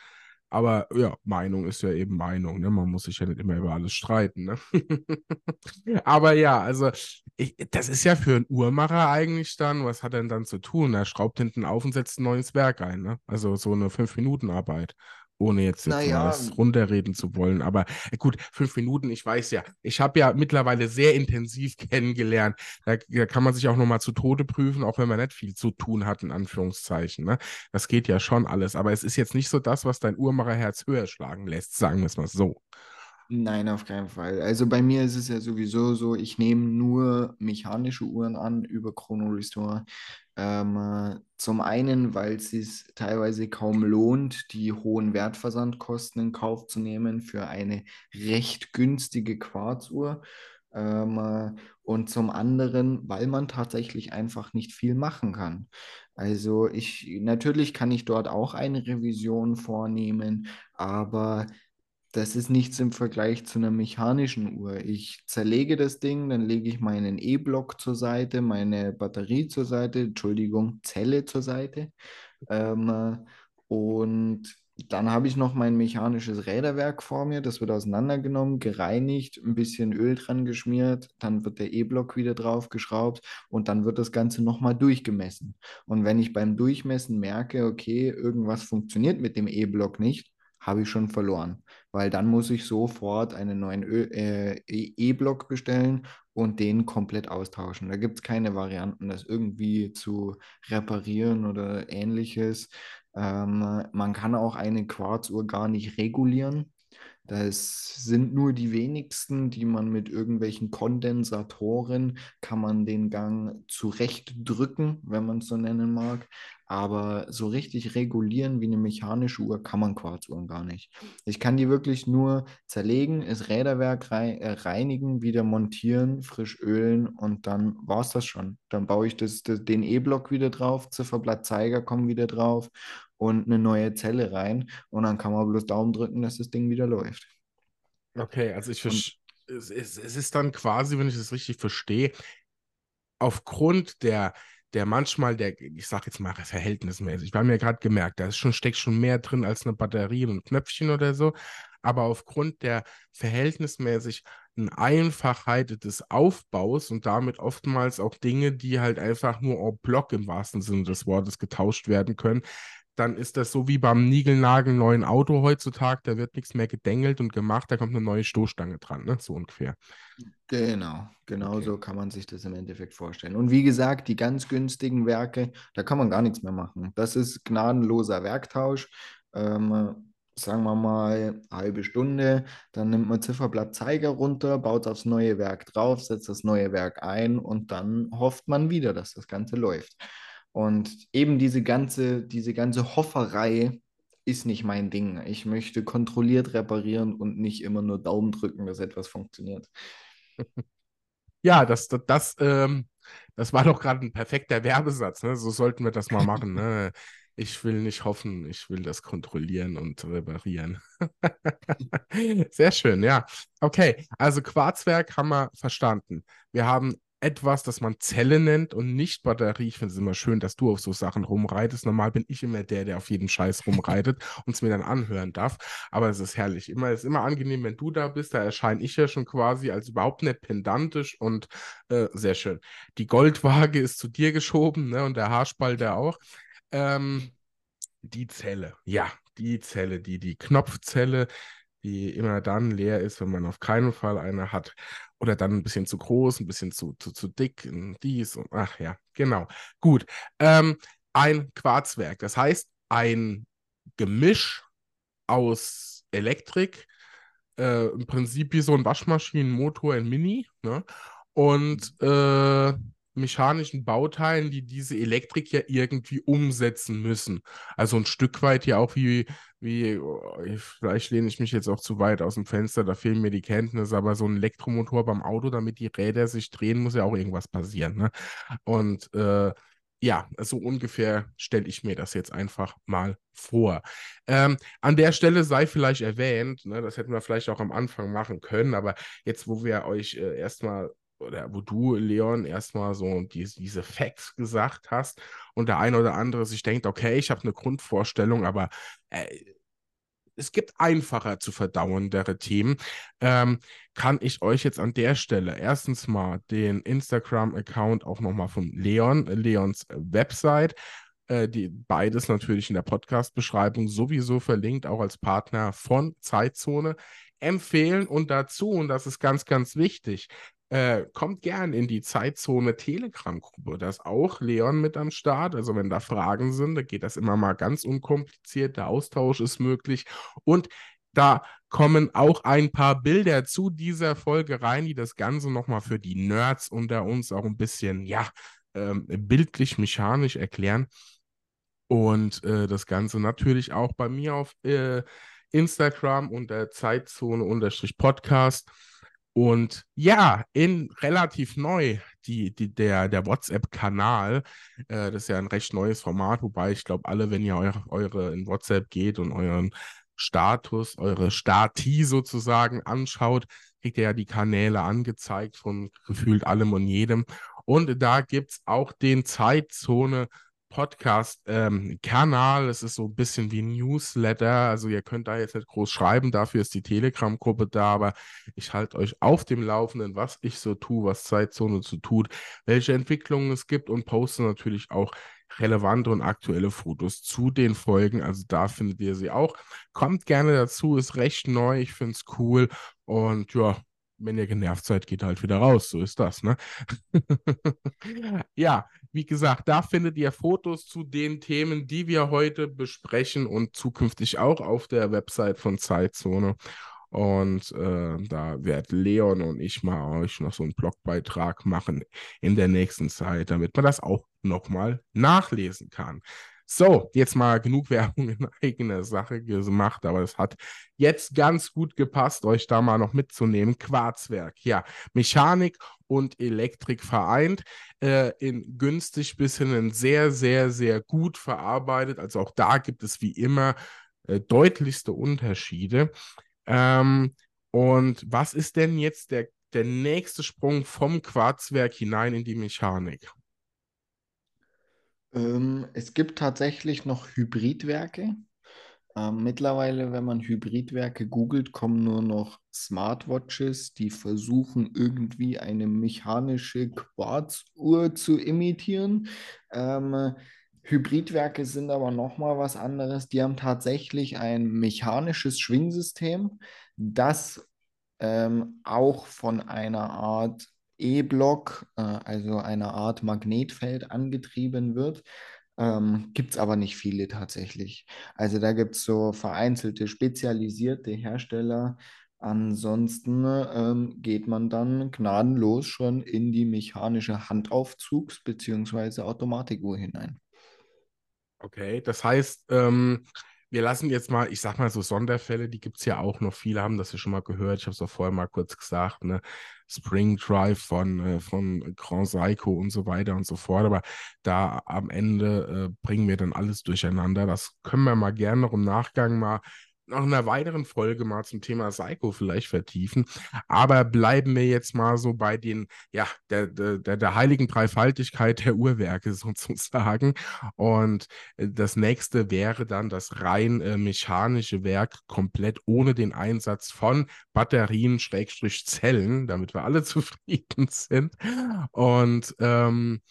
aber ja, Meinung ist ja eben Meinung, ne? Man muss sich ja nicht immer über alles streiten, ne? Aber ja, also ich, das ist ja für einen Uhrmacher eigentlich dann, was hat er denn dann zu tun? Er schraubt hinten auf und setzt ein neues Werk ein, ne? Also so eine Fünf-Minuten-Arbeit ohne jetzt, jetzt Naja, das runterreden zu wollen. Aber äh, gut, fünf Minuten, ich weiß ja, ich habe ja mittlerweile sehr intensiv kennengelernt. Da, da kann man sich auch nochmal zu Tode prüfen, auch wenn man nicht viel zu tun hat, in Anführungszeichen. Ne? Das geht ja schon alles. Aber es ist jetzt nicht so das, was dein Uhrmacherherz höher schlagen lässt, sagen wir es mal so. Nein, auf keinen Fall. Also bei mir ist es ja sowieso so, ich nehme nur mechanische Uhren an über Chrono Restore. Ähm, äh, zum einen, weil es sich teilweise kaum lohnt, die hohen Wertversandkosten in Kauf zu nehmen für eine recht günstige Quarzuhr. Ähm, äh, und zum anderen, weil man tatsächlich einfach nicht viel machen kann. Also ich, natürlich kann ich dort auch eine Revision vornehmen, aber das ist nichts im Vergleich zu einer mechanischen Uhr. Ich zerlege das Ding, dann lege ich meinen E-Block zur Seite, meine Batterie zur Seite, Entschuldigung, Zelle zur Seite. Ähm, und dann habe ich noch mein mechanisches Räderwerk vor mir. Das wird auseinandergenommen, gereinigt, ein bisschen Öl dran geschmiert. Dann wird der E-Block wieder drauf geschraubt und dann wird das Ganze nochmal durchgemessen. Und wenn ich beim Durchmessen merke, okay, irgendwas funktioniert mit dem E-Block nicht, habe ich schon verloren, weil dann muss ich sofort einen neuen äh, e-, E-Block bestellen und den komplett austauschen. Da gibt es keine Varianten, das irgendwie zu reparieren oder ähnliches. Ähm, man kann auch eine Quarzuhr gar nicht regulieren. Das sind nur die wenigsten, die man mit irgendwelchen Kondensatoren kann man den Gang zurechtdrücken, wenn man es so nennen mag. Aber so richtig regulieren wie eine mechanische Uhr kann man Quarzuhren gar nicht. Ich kann die wirklich nur zerlegen, das Räderwerk äh, reinigen, wieder montieren, frisch ölen und dann war es das schon. Dann baue ich das, das den E-Block wieder drauf, Zifferblattzeiger kommen wieder drauf und eine neue Zelle rein und dann kann man bloß Daumen drücken, dass das Ding wieder läuft. Okay, also ich verstehe. Es, es, es ist dann quasi, wenn ich das richtig verstehe, aufgrund der, der manchmal der, ich sag jetzt mal verhältnismäßig, wir haben ja gerade gemerkt, da ist schon, steckt schon mehr drin als eine Batterie und ein Knöpfchen oder so, aber aufgrund der verhältnismäßig Einfachheit des Aufbaus und damit oftmals auch Dinge, die halt einfach nur en bloc im wahrsten Sinne des Wortes getauscht werden können, dann ist das so wie beim Nigelnagel neuen Auto heutzutage, da wird nichts mehr gedengelt und gemacht, da kommt eine neue Stoßstange dran, ne? so ungefähr. Genau, genau okay. so kann man sich das im Endeffekt vorstellen. Und wie gesagt, die ganz günstigen Werke, da kann man gar nichts mehr machen. Das ist gnadenloser Werktausch. Ähm, sagen wir mal, halbe Stunde, dann nimmt man Zifferblattzeiger runter, baut aufs neue Werk drauf, setzt das neue Werk ein und dann hofft man wieder, dass das Ganze läuft. Und eben diese ganze, diese ganze Hofferei ist nicht mein Ding. Ich möchte kontrolliert reparieren und nicht immer nur Daumen drücken, dass etwas funktioniert. Ja, das, das, das, ähm, das war doch gerade ein perfekter Werbesatz. Ne? So sollten wir das mal machen. Ne? Ich will nicht hoffen, ich will das kontrollieren und reparieren. Sehr schön, ja. Okay, also Quarzwerk haben wir verstanden. Wir haben etwas, das man Zelle nennt und nicht Batterie. Ich finde es immer schön, dass du auf so Sachen rumreitest. Normal bin ich immer der, der auf jeden Scheiß rumreitet und es mir dann anhören darf. Aber es ist herrlich. Immer, es ist immer angenehm, wenn du da bist. Da erscheine ich ja schon quasi als überhaupt nicht pedantisch und äh, sehr schön. Die Goldwaage ist zu dir geschoben ne? und der Haarspalter auch. Ähm, die Zelle, ja, die Zelle, die, die Knopfzelle, die immer dann leer ist, wenn man auf keinen Fall eine hat. Oder dann ein bisschen zu groß, ein bisschen zu, zu, zu dick, dies und ach ja, genau. Gut. Ähm, ein Quarzwerk, das heißt ein Gemisch aus Elektrik, äh, im Prinzip wie so ein Waschmaschinenmotor in Mini, ne? Und äh, mechanischen Bauteilen, die diese Elektrik ja irgendwie umsetzen müssen. Also ein Stück weit ja auch wie, wie, oh, vielleicht lehne ich mich jetzt auch zu weit aus dem Fenster, da fehlen mir die Kenntnisse, aber so ein Elektromotor beim Auto, damit die Räder sich drehen, muss ja auch irgendwas passieren. Ne? Und äh, ja, so ungefähr stelle ich mir das jetzt einfach mal vor. Ähm, an der Stelle sei vielleicht erwähnt, ne, das hätten wir vielleicht auch am Anfang machen können, aber jetzt, wo wir euch äh, erstmal oder wo du, Leon, erstmal so die, diese Facts gesagt hast und der eine oder andere sich denkt, okay, ich habe eine Grundvorstellung, aber äh, es gibt einfacher zu verdauendere Themen, ähm, kann ich euch jetzt an der Stelle erstens mal den Instagram-Account auch nochmal von Leon, Leons Website, äh, die beides natürlich in der Podcast-Beschreibung sowieso verlinkt, auch als Partner von Zeitzone empfehlen und dazu, und das ist ganz, ganz wichtig, äh, kommt gern in die Zeitzone Telegram-Gruppe. Da ist auch Leon mit am Start. Also wenn da Fragen sind, da geht das immer mal ganz unkompliziert. Der Austausch ist möglich. Und da kommen auch ein paar Bilder zu dieser Folge rein, die das Ganze nochmal für die Nerds unter uns auch ein bisschen, ja, ähm, bildlich, mechanisch erklären. Und äh, das Ganze natürlich auch bei mir auf äh, Instagram unter Zeitzone-Podcast. Und ja, in relativ neu, die, die, der, der WhatsApp-Kanal, äh, das ist ja ein recht neues Format, wobei ich glaube, alle, wenn ihr eure, eure in WhatsApp geht und euren Status, eure Stati sozusagen anschaut, kriegt ihr ja die Kanäle angezeigt von gefühlt allem und jedem. Und da gibt es auch den Zeitzone Podcast-Kanal. Ähm, es ist so ein bisschen wie Newsletter. Also ihr könnt da jetzt nicht groß schreiben, dafür ist die Telegram-Gruppe da, aber ich halte euch auf dem Laufenden, was ich so tue, was Zeitzone zu tut, welche Entwicklungen es gibt und poste natürlich auch relevante und aktuelle Fotos zu den Folgen. Also da findet ihr sie auch. Kommt gerne dazu, ist recht neu, ich finde es cool und ja, wenn ihr genervt seid, geht halt wieder raus. So ist das, ne? ja, wie gesagt, da findet ihr Fotos zu den Themen, die wir heute besprechen und zukünftig auch auf der Website von Zeitzone. Und äh, da wird Leon und ich mal euch noch so einen Blogbeitrag machen in der nächsten Zeit, damit man das auch nochmal nachlesen kann. So, jetzt mal genug Werbung in eigener Sache gemacht, aber es hat jetzt ganz gut gepasst, euch da mal noch mitzunehmen. Quarzwerk, ja, Mechanik und Elektrik vereint, äh, in günstig bis hin in sehr, sehr, sehr gut verarbeitet. Also auch da gibt es wie immer äh, deutlichste Unterschiede. Ähm, und was ist denn jetzt der, der nächste Sprung vom Quarzwerk hinein in die Mechanik? Ähm, es gibt tatsächlich noch Hybridwerke. Ähm, mittlerweile, wenn man Hybridwerke googelt, kommen nur noch Smartwatches, die versuchen irgendwie eine mechanische Quarzuhr zu imitieren. Ähm, Hybridwerke sind aber nochmal was anderes. Die haben tatsächlich ein mechanisches Schwingsystem, das ähm, auch von einer Art E-Block, äh, also einer Art Magnetfeld angetrieben wird. Ähm, gibt es aber nicht viele tatsächlich. Also da gibt es so vereinzelte spezialisierte Hersteller. Ansonsten ähm, geht man dann gnadenlos schon in die mechanische Handaufzugs- bzw. Automatikuhr hinein. Okay, das heißt, ähm, wir lassen jetzt mal, ich sag mal so Sonderfälle, die gibt es ja auch noch. Viele haben das ja schon mal gehört. Ich habe es auch vorher mal kurz gesagt, ne? Spring Drive von, äh, von Grand Psycho und so weiter und so fort. Aber da am Ende äh, bringen wir dann alles durcheinander. Das können wir mal gerne noch im Nachgang mal noch in einer weiteren Folge mal zum Thema Psycho vielleicht vertiefen. Aber bleiben wir jetzt mal so bei den, ja, der, der, der heiligen Dreifaltigkeit der Uhrwerke sozusagen. Und äh, das nächste wäre dann das rein äh, mechanische Werk komplett ohne den Einsatz von Batterien, Schrägstrich Zellen, damit wir alle zufrieden sind. Und ähm,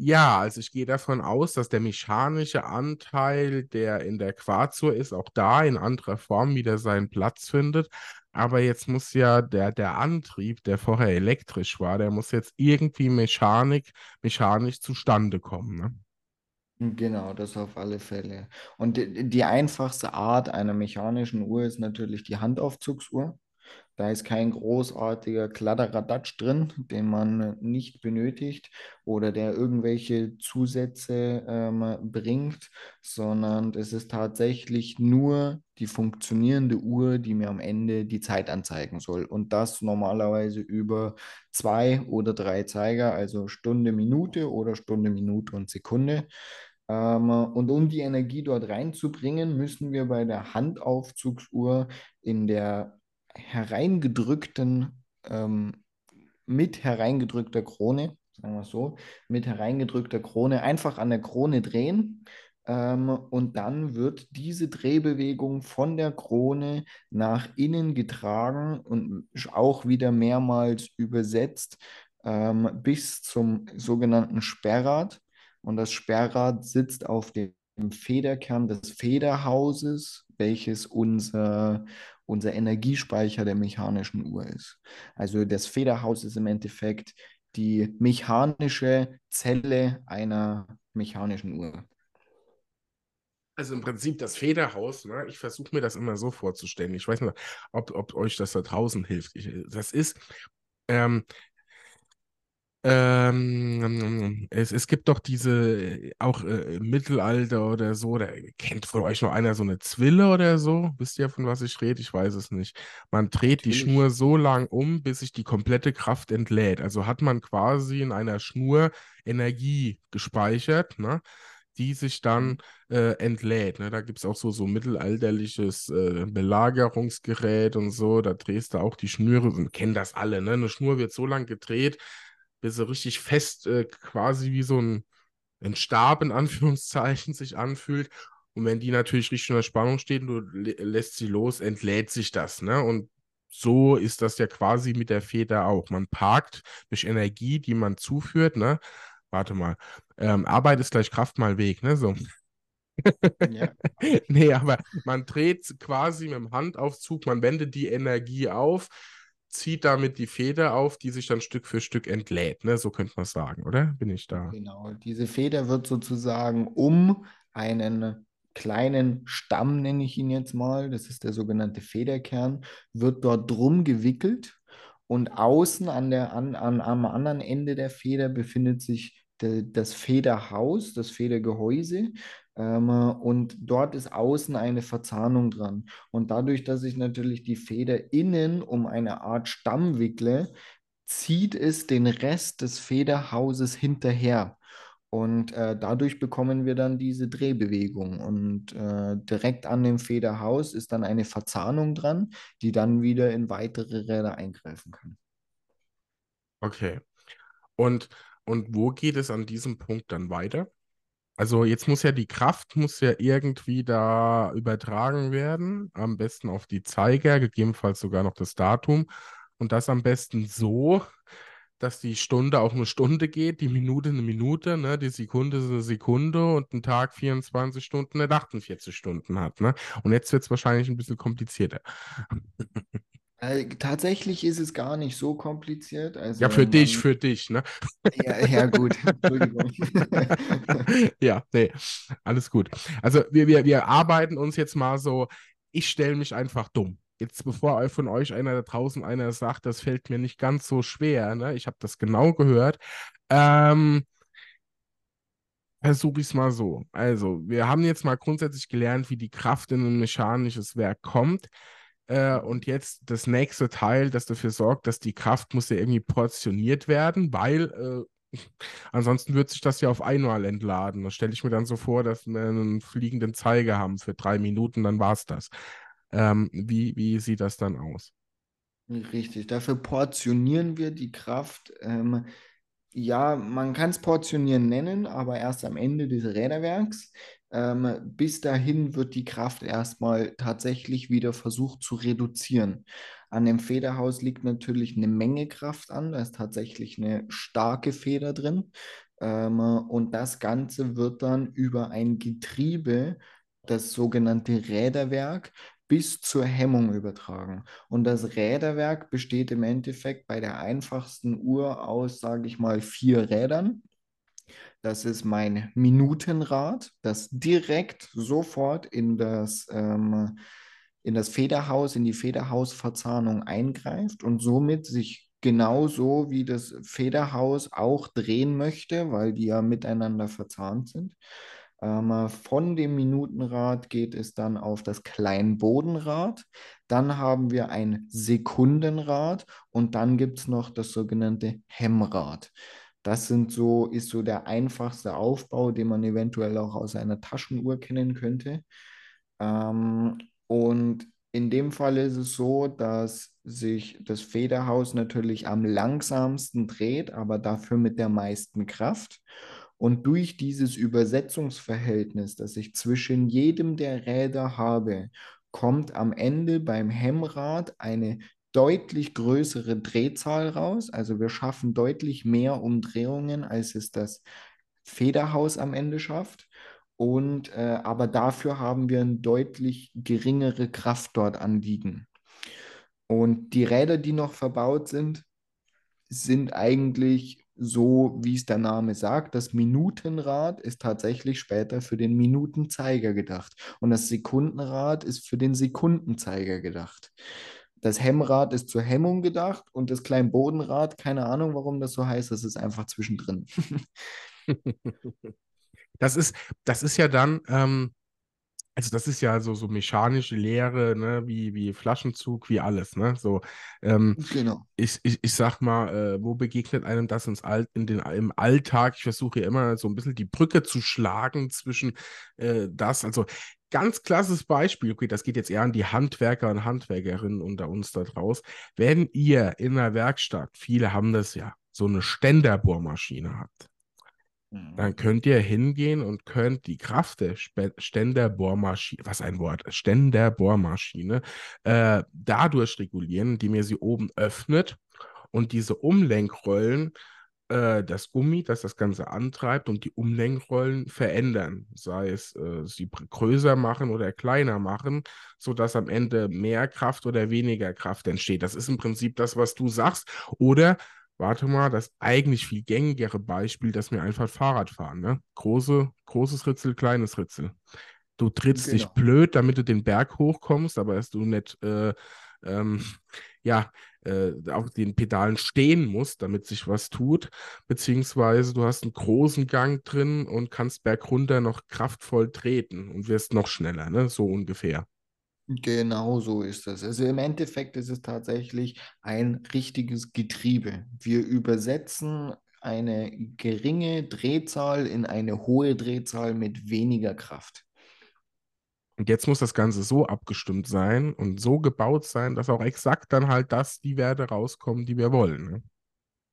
ja, also ich gehe davon aus, dass der mechanische Anteil, der in der Quarzur ist, auch da in anderer Form wieder seinen Platz findet. Aber jetzt muss ja der, der Antrieb, der vorher elektrisch war, der muss jetzt irgendwie Mechanik, mechanisch zustande kommen. Ne? Genau, das auf alle Fälle. Und die, die einfachste Art einer mechanischen Uhr ist natürlich die Handaufzugsuhr. Da ist kein großartiger Kladderadatsch drin, den man nicht benötigt oder der irgendwelche Zusätze ähm, bringt, sondern es ist tatsächlich nur die funktionierende Uhr, die mir am Ende die Zeit anzeigen soll. Und das normalerweise über zwei oder drei Zeiger, also Stunde, Minute oder Stunde, Minute und Sekunde. Ähm, und um die Energie dort reinzubringen, müssen wir bei der Handaufzugsuhr in der hereingedrückten, ähm, mit hereingedrückter Krone, sagen wir es so, mit hereingedrückter Krone einfach an der Krone drehen. Ähm, und dann wird diese Drehbewegung von der Krone nach innen getragen und auch wieder mehrmals übersetzt ähm, bis zum sogenannten Sperrrad. Und das Sperrrad sitzt auf dem Federkern des Federhauses, welches unser, unser Energiespeicher der mechanischen Uhr ist. Also das Federhaus ist im Endeffekt die mechanische Zelle einer mechanischen Uhr. Also im Prinzip das Federhaus, ne? ich versuche mir das immer so vorzustellen. Ich weiß nicht, ob, ob euch das da draußen hilft. Ich, das ist, ähm, ähm, es, es gibt doch diese, auch äh, im Mittelalter oder so, da kennt von euch noch einer so eine Zwille oder so? Wisst ihr, von was ich rede? Ich weiß es nicht. Man dreht Natürlich. die Schnur so lang um, bis sich die komplette Kraft entlädt. Also hat man quasi in einer Schnur Energie gespeichert, ne? die sich dann mhm. äh, entlädt. Ne? Da gibt es auch so, so mittelalterliches äh, Belagerungsgerät und so. Da drehst du auch die Schnüre, kennen das alle, ne? Eine Schnur wird so lang gedreht, bis sie richtig fest, äh, quasi wie so ein, ein Stab in Anführungszeichen sich anfühlt. Und wenn die natürlich richtig unter Spannung steht und du lässt sie los, entlädt sich das. Ne? Und so ist das ja quasi mit der Feder auch. Man parkt durch Energie, die man zuführt, ne? Warte mal. Ähm, Arbeit ist gleich Kraft mal Weg, ne? So. Ja. nee, aber man dreht quasi mit dem Handaufzug, man wendet die Energie auf, zieht damit die Feder auf, die sich dann Stück für Stück entlädt, ne? So könnte man sagen, oder? Bin ich da? Genau, diese Feder wird sozusagen um einen kleinen Stamm, nenne ich ihn jetzt mal, das ist der sogenannte Federkern, wird dort drum gewickelt und außen an der, an, an, am anderen Ende der Feder befindet sich de, das Federhaus, das Federgehäuse. Ähm, und dort ist außen eine Verzahnung dran. Und dadurch, dass ich natürlich die Feder innen um eine Art Stamm wickle, zieht es den Rest des Federhauses hinterher. Und äh, dadurch bekommen wir dann diese Drehbewegung. Und äh, direkt an dem Federhaus ist dann eine Verzahnung dran, die dann wieder in weitere Räder eingreifen kann. Okay. Und, und wo geht es an diesem Punkt dann weiter? Also jetzt muss ja die Kraft muss ja irgendwie da übertragen werden, am besten auf die Zeiger, gegebenenfalls sogar noch das Datum. Und das am besten so, dass die Stunde auch eine Stunde geht, die Minute eine Minute, ne, die Sekunde ist eine Sekunde und ein Tag 24 Stunden nicht 48 Stunden hat. Ne? Und jetzt wird es wahrscheinlich ein bisschen komplizierter. Äh, tatsächlich ist es gar nicht so kompliziert. Also ja, für man, dich, für dich, ne? Ja, ja gut, Entschuldigung. ja, nee, alles gut. Also wir, wir, wir arbeiten uns jetzt mal so, ich stelle mich einfach dumm jetzt bevor von euch einer da draußen einer sagt, das fällt mir nicht ganz so schwer, ne? ich habe das genau gehört. Ähm, Versuche ich es mal so. Also, wir haben jetzt mal grundsätzlich gelernt, wie die Kraft in ein mechanisches Werk kommt. Äh, und jetzt das nächste Teil, das dafür sorgt, dass die Kraft muss ja irgendwie portioniert werden, weil äh, ansonsten wird sich das ja auf einmal entladen. Das stelle ich mir dann so vor, dass wir einen fliegenden Zeiger haben für drei Minuten, dann war es das. Ähm, wie, wie sieht das dann aus? Richtig, dafür portionieren wir die Kraft. Ähm, ja, man kann es portionieren nennen, aber erst am Ende des Räderwerks. Ähm, bis dahin wird die Kraft erstmal tatsächlich wieder versucht zu reduzieren. An dem Federhaus liegt natürlich eine Menge Kraft an, da ist tatsächlich eine starke Feder drin. Ähm, und das Ganze wird dann über ein Getriebe, das sogenannte Räderwerk, bis zur Hemmung übertragen. Und das Räderwerk besteht im Endeffekt bei der einfachsten Uhr aus, sage ich mal, vier Rädern. Das ist mein Minutenrad, das direkt sofort in das, ähm, in das Federhaus, in die Federhausverzahnung eingreift und somit sich genauso wie das Federhaus auch drehen möchte, weil die ja miteinander verzahnt sind. Ähm, von dem Minutenrad geht es dann auf das Kleinbodenrad. Dann haben wir ein Sekundenrad und dann gibt es noch das sogenannte Hemmrad. Das sind so, ist so der einfachste Aufbau, den man eventuell auch aus einer Taschenuhr kennen könnte. Ähm, und in dem Fall ist es so, dass sich das Federhaus natürlich am langsamsten dreht, aber dafür mit der meisten Kraft. Und durch dieses Übersetzungsverhältnis, das ich zwischen jedem der Räder habe, kommt am Ende beim Hemmrad eine deutlich größere Drehzahl raus. Also wir schaffen deutlich mehr Umdrehungen, als es das Federhaus am Ende schafft. Und äh, aber dafür haben wir eine deutlich geringere Kraft dort anliegen. Und die Räder, die noch verbaut sind, sind eigentlich so wie es der Name sagt, das Minutenrad ist tatsächlich später für den Minutenzeiger gedacht und das Sekundenrad ist für den Sekundenzeiger gedacht. Das Hemmrad ist zur Hemmung gedacht und das Kleinbodenrad, keine Ahnung, warum das so heißt, das ist einfach zwischendrin. das ist, das ist ja dann, ähm, also das ist ja so, so mechanische Lehre, ne, wie, wie Flaschenzug, wie alles, ne? So, ähm, genau. Ich, ich, ich sag mal, äh, wo begegnet einem das ins All, in den, im Alltag? Ich versuche ja immer so ein bisschen die Brücke zu schlagen zwischen äh, das, also ganz klasses Beispiel, okay, das geht jetzt eher an die Handwerker und Handwerkerinnen unter uns da draus. Wenn ihr in der Werkstatt, viele haben das ja, so eine Ständerbohrmaschine habt, dann könnt ihr hingehen und könnt die Kraft der Ständerbohrmaschine, was ein Wort, Ständerbohrmaschine, äh, dadurch regulieren, indem ihr sie oben öffnet und diese Umlenkrollen, äh, das Gummi, das das Ganze antreibt und die Umlenkrollen verändern, sei es äh, sie größer machen oder kleiner machen, sodass am Ende mehr Kraft oder weniger Kraft entsteht. Das ist im Prinzip das, was du sagst. Oder warte mal, das eigentlich viel gängigere Beispiel, dass wir einfach Fahrrad fahren. Ne? Große, großes Ritzel, kleines Ritzel. Du trittst genau. dich blöd, damit du den Berg hochkommst, aber dass du nicht äh, ähm, ja, äh, auf den Pedalen stehen musst, damit sich was tut, beziehungsweise du hast einen großen Gang drin und kannst bergunter noch kraftvoll treten und wirst noch schneller, ne? so ungefähr. Genau so ist das. Also im Endeffekt ist es tatsächlich ein richtiges Getriebe. Wir übersetzen eine geringe Drehzahl in eine hohe Drehzahl mit weniger Kraft. Und jetzt muss das Ganze so abgestimmt sein und so gebaut sein, dass auch exakt dann halt das die Werte rauskommen, die wir wollen. Ne?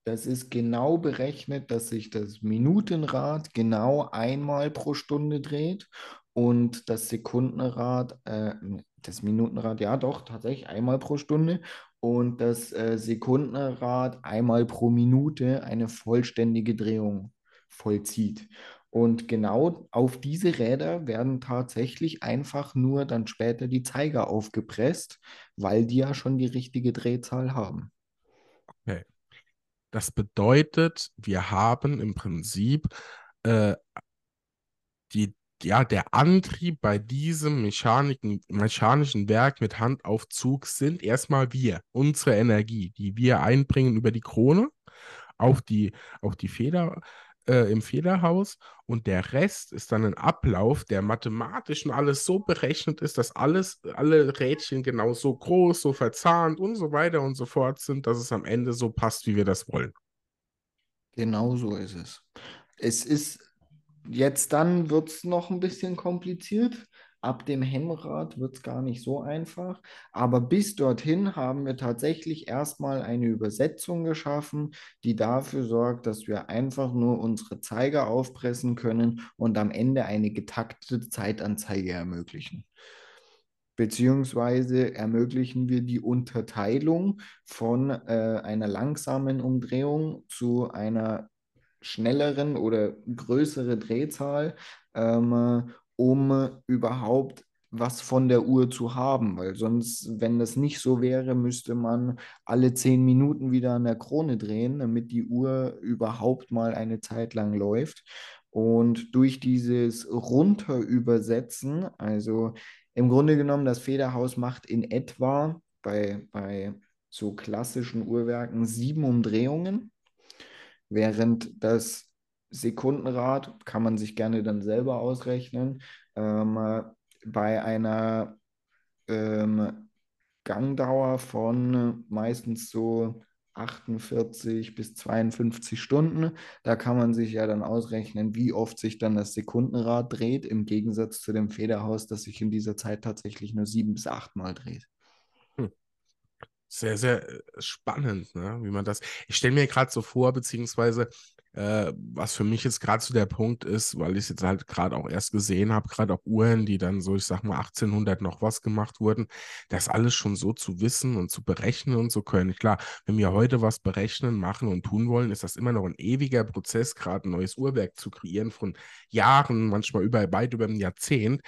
Das ist genau berechnet, dass sich das Minutenrad genau einmal pro Stunde dreht und das Sekundenrad, äh, das Minutenrad, ja doch, tatsächlich einmal pro Stunde und das äh, Sekundenrad einmal pro Minute eine vollständige Drehung vollzieht. Und genau auf diese Räder werden tatsächlich einfach nur dann später die Zeiger aufgepresst, weil die ja schon die richtige Drehzahl haben. Okay. Das bedeutet, wir haben im Prinzip äh, die ja, der Antrieb bei diesem mechanischen Werk mit Handaufzug sind erstmal wir, unsere Energie, die wir einbringen über die Krone auf die, auf die Feder, äh, im Federhaus und der Rest ist dann ein Ablauf, der mathematisch und alles so berechnet ist, dass alles, alle Rädchen genau so groß, so verzahnt und so weiter und so fort sind, dass es am Ende so passt, wie wir das wollen. Genau so ist es. Es ist Jetzt dann wird es noch ein bisschen kompliziert. Ab dem Hemmrad wird es gar nicht so einfach. Aber bis dorthin haben wir tatsächlich erstmal eine Übersetzung geschaffen, die dafür sorgt, dass wir einfach nur unsere Zeiger aufpressen können und am Ende eine getaktete Zeitanzeige ermöglichen. Beziehungsweise ermöglichen wir die Unterteilung von äh, einer langsamen Umdrehung zu einer schnelleren oder größere Drehzahl, ähm, um überhaupt was von der Uhr zu haben, weil sonst, wenn das nicht so wäre, müsste man alle zehn Minuten wieder an der Krone drehen, damit die Uhr überhaupt mal eine Zeit lang läuft. Und durch dieses Runterübersetzen, also im Grunde genommen, das Federhaus macht in etwa bei, bei so klassischen Uhrwerken sieben Umdrehungen während das Sekundenrad kann man sich gerne dann selber ausrechnen. Ähm, bei einer ähm, Gangdauer von meistens so 48 bis 52 Stunden. Da kann man sich ja dann ausrechnen, wie oft sich dann das Sekundenrad dreht, im Gegensatz zu dem Federhaus, das sich in dieser Zeit tatsächlich nur sieben bis acht Mal dreht sehr, sehr äh, spannend, ne? wie man das. Ich stelle mir gerade so vor, beziehungsweise äh, was für mich jetzt gerade so der Punkt ist, weil ich es jetzt halt gerade auch erst gesehen habe, gerade auch Uhren, die dann so, ich sag mal, 1800 noch was gemacht wurden, das alles schon so zu wissen und zu berechnen und so können. Klar, wenn wir heute was berechnen, machen und tun wollen, ist das immer noch ein ewiger Prozess, gerade ein neues Uhrwerk zu kreieren von Jahren, manchmal über, weit über ein Jahrzehnt.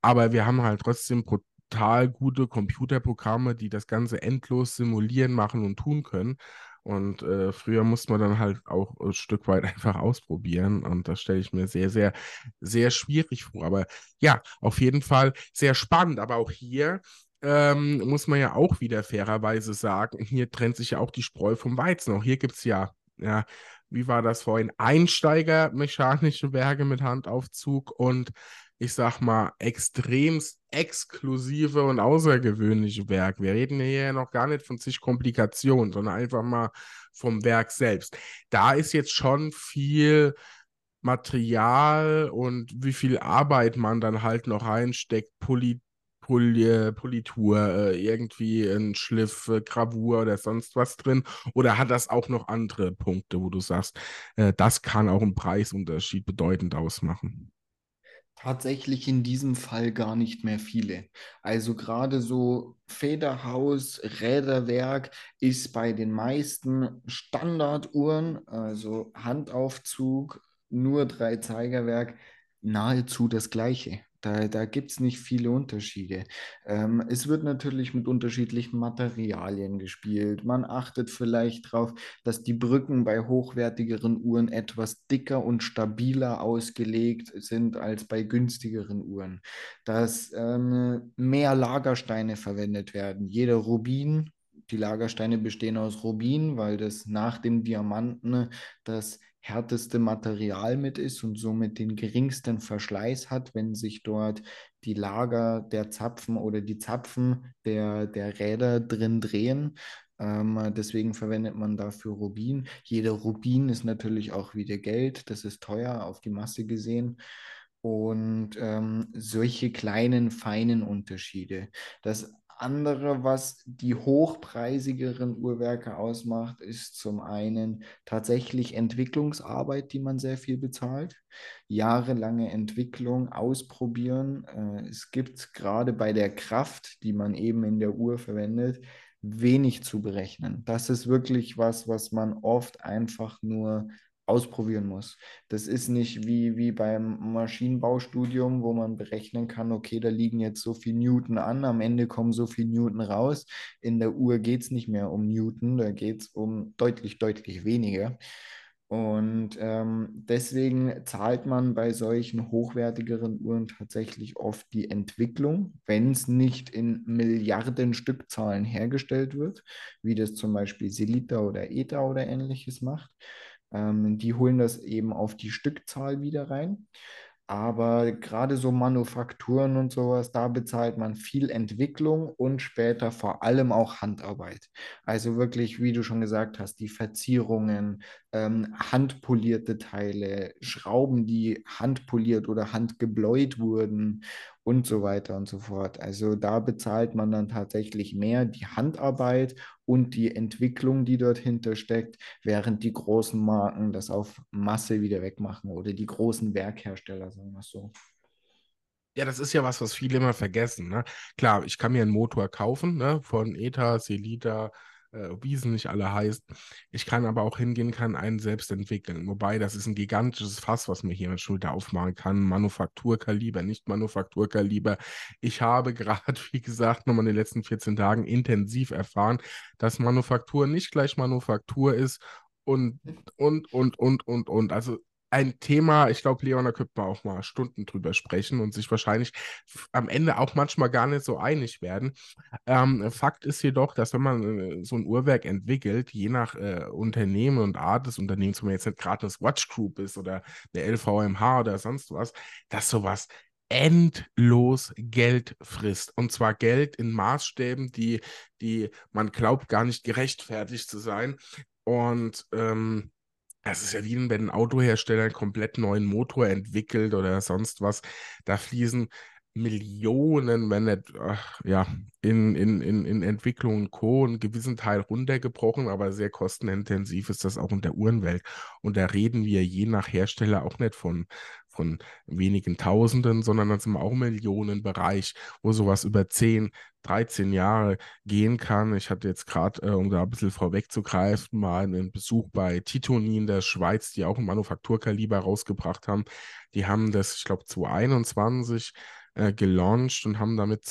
Aber wir haben halt trotzdem total gute Computerprogramme, die das Ganze endlos simulieren, machen und tun können. Und äh, früher musste man dann halt auch ein Stück weit einfach ausprobieren. Und das stelle ich mir sehr, sehr, sehr schwierig vor. Aber ja, auf jeden Fall sehr spannend. Aber auch hier ähm, muss man ja auch wieder fairerweise sagen, hier trennt sich ja auch die Spreu vom Weizen. Auch hier gibt es ja, ja, wie war das vorhin? Einsteiger mechanische Werke mit Handaufzug und ich sag mal, extremst exklusive und außergewöhnliche Werk. Wir reden hier ja noch gar nicht von zig Komplikationen, sondern einfach mal vom Werk selbst. Da ist jetzt schon viel Material und wie viel Arbeit man dann halt noch reinsteckt, Poli Pol Politur, äh, irgendwie ein Schliff, äh, Gravur oder sonst was drin? Oder hat das auch noch andere Punkte, wo du sagst, äh, das kann auch einen Preisunterschied bedeutend ausmachen? Tatsächlich in diesem Fall gar nicht mehr viele. Also gerade so Federhaus, Räderwerk ist bei den meisten Standarduhren, also Handaufzug, nur drei Zeigerwerk, nahezu das gleiche. Da, da gibt es nicht viele Unterschiede. Ähm, es wird natürlich mit unterschiedlichen Materialien gespielt. Man achtet vielleicht darauf, dass die Brücken bei hochwertigeren Uhren etwas dicker und stabiler ausgelegt sind als bei günstigeren Uhren. Dass ähm, mehr Lagersteine verwendet werden. Jeder Rubin die Lagersteine bestehen aus Rubin, weil das nach dem Diamanten das härteste Material mit ist und somit den geringsten Verschleiß hat, wenn sich dort die Lager der Zapfen oder die Zapfen der, der Räder drin drehen. Ähm, deswegen verwendet man dafür Rubin. Jeder Rubin ist natürlich auch wieder Geld. Das ist teuer auf die Masse gesehen. Und ähm, solche kleinen, feinen Unterschiede. Das andere, was die hochpreisigeren Uhrwerke ausmacht, ist zum einen tatsächlich Entwicklungsarbeit, die man sehr viel bezahlt. Jahrelange Entwicklung, ausprobieren. Äh, es gibt gerade bei der Kraft, die man eben in der Uhr verwendet, wenig zu berechnen. Das ist wirklich was, was man oft einfach nur ausprobieren muss. Das ist nicht wie, wie beim Maschinenbaustudium, wo man berechnen kann, okay, da liegen jetzt so viel Newton an, am Ende kommen so viel Newton raus. In der Uhr geht es nicht mehr um Newton, da geht es um deutlich, deutlich weniger. Und ähm, deswegen zahlt man bei solchen hochwertigeren Uhren tatsächlich oft die Entwicklung, wenn es nicht in Milliarden Stückzahlen hergestellt wird, wie das zum Beispiel Selita oder ETA oder ähnliches macht. Ähm, die holen das eben auf die Stückzahl wieder rein. Aber gerade so Manufakturen und sowas, da bezahlt man viel Entwicklung und später vor allem auch Handarbeit. Also wirklich, wie du schon gesagt hast, die Verzierungen, ähm, handpolierte Teile, Schrauben, die handpoliert oder handgebläut wurden und so weiter und so fort. Also da bezahlt man dann tatsächlich mehr die Handarbeit und die Entwicklung, die dort hinter steckt, während die großen Marken das auf Masse wieder wegmachen oder die großen Werkhersteller, sagen wir es so. Ja, das ist ja was, was viele immer vergessen. Ne? Klar, ich kann mir einen Motor kaufen, ne? von ETA, Selita, äh, wie sie nicht alle heißt. Ich kann aber auch hingehen, kann einen selbst entwickeln. Wobei, das ist ein gigantisches Fass, was mir hier mit Schulter aufmachen kann. Manufakturkaliber, nicht Manufakturkaliber. Ich habe gerade, wie gesagt, nochmal in den letzten 14 Tagen intensiv erfahren, dass Manufaktur nicht gleich Manufaktur ist und, und, und, und, und, und. Also ein Thema, ich glaube, Leon, da könnte man auch mal Stunden drüber sprechen und sich wahrscheinlich am Ende auch manchmal gar nicht so einig werden. Ähm, Fakt ist jedoch, dass wenn man äh, so ein Uhrwerk entwickelt, je nach äh, Unternehmen und Art des Unternehmens, wenn man jetzt nicht gerade eine Swatch Group ist oder eine LVMH oder sonst was, dass sowas endlos Geld frisst. Und zwar Geld in Maßstäben, die, die man glaubt, gar nicht gerechtfertigt zu sein. Und ähm, es ist ja wie wenn ein Autohersteller einen komplett neuen Motor entwickelt oder sonst was. Da fließen Millionen, wenn nicht, ach, ja, in, in, in, in Entwicklung und Co. einen gewissen Teil runtergebrochen, aber sehr kostenintensiv ist das auch in der Uhrenwelt. Und da reden wir je nach Hersteller auch nicht von, von wenigen Tausenden, sondern dann sind wir auch im Millionenbereich, wo sowas über 10, 13 Jahre gehen kann. Ich hatte jetzt gerade, äh, um da ein bisschen vorwegzugreifen, mal einen Besuch bei Titoni in der Schweiz, die auch ein Manufakturkaliber rausgebracht haben. Die haben das, ich glaube, 2021 äh, gelauncht und haben damit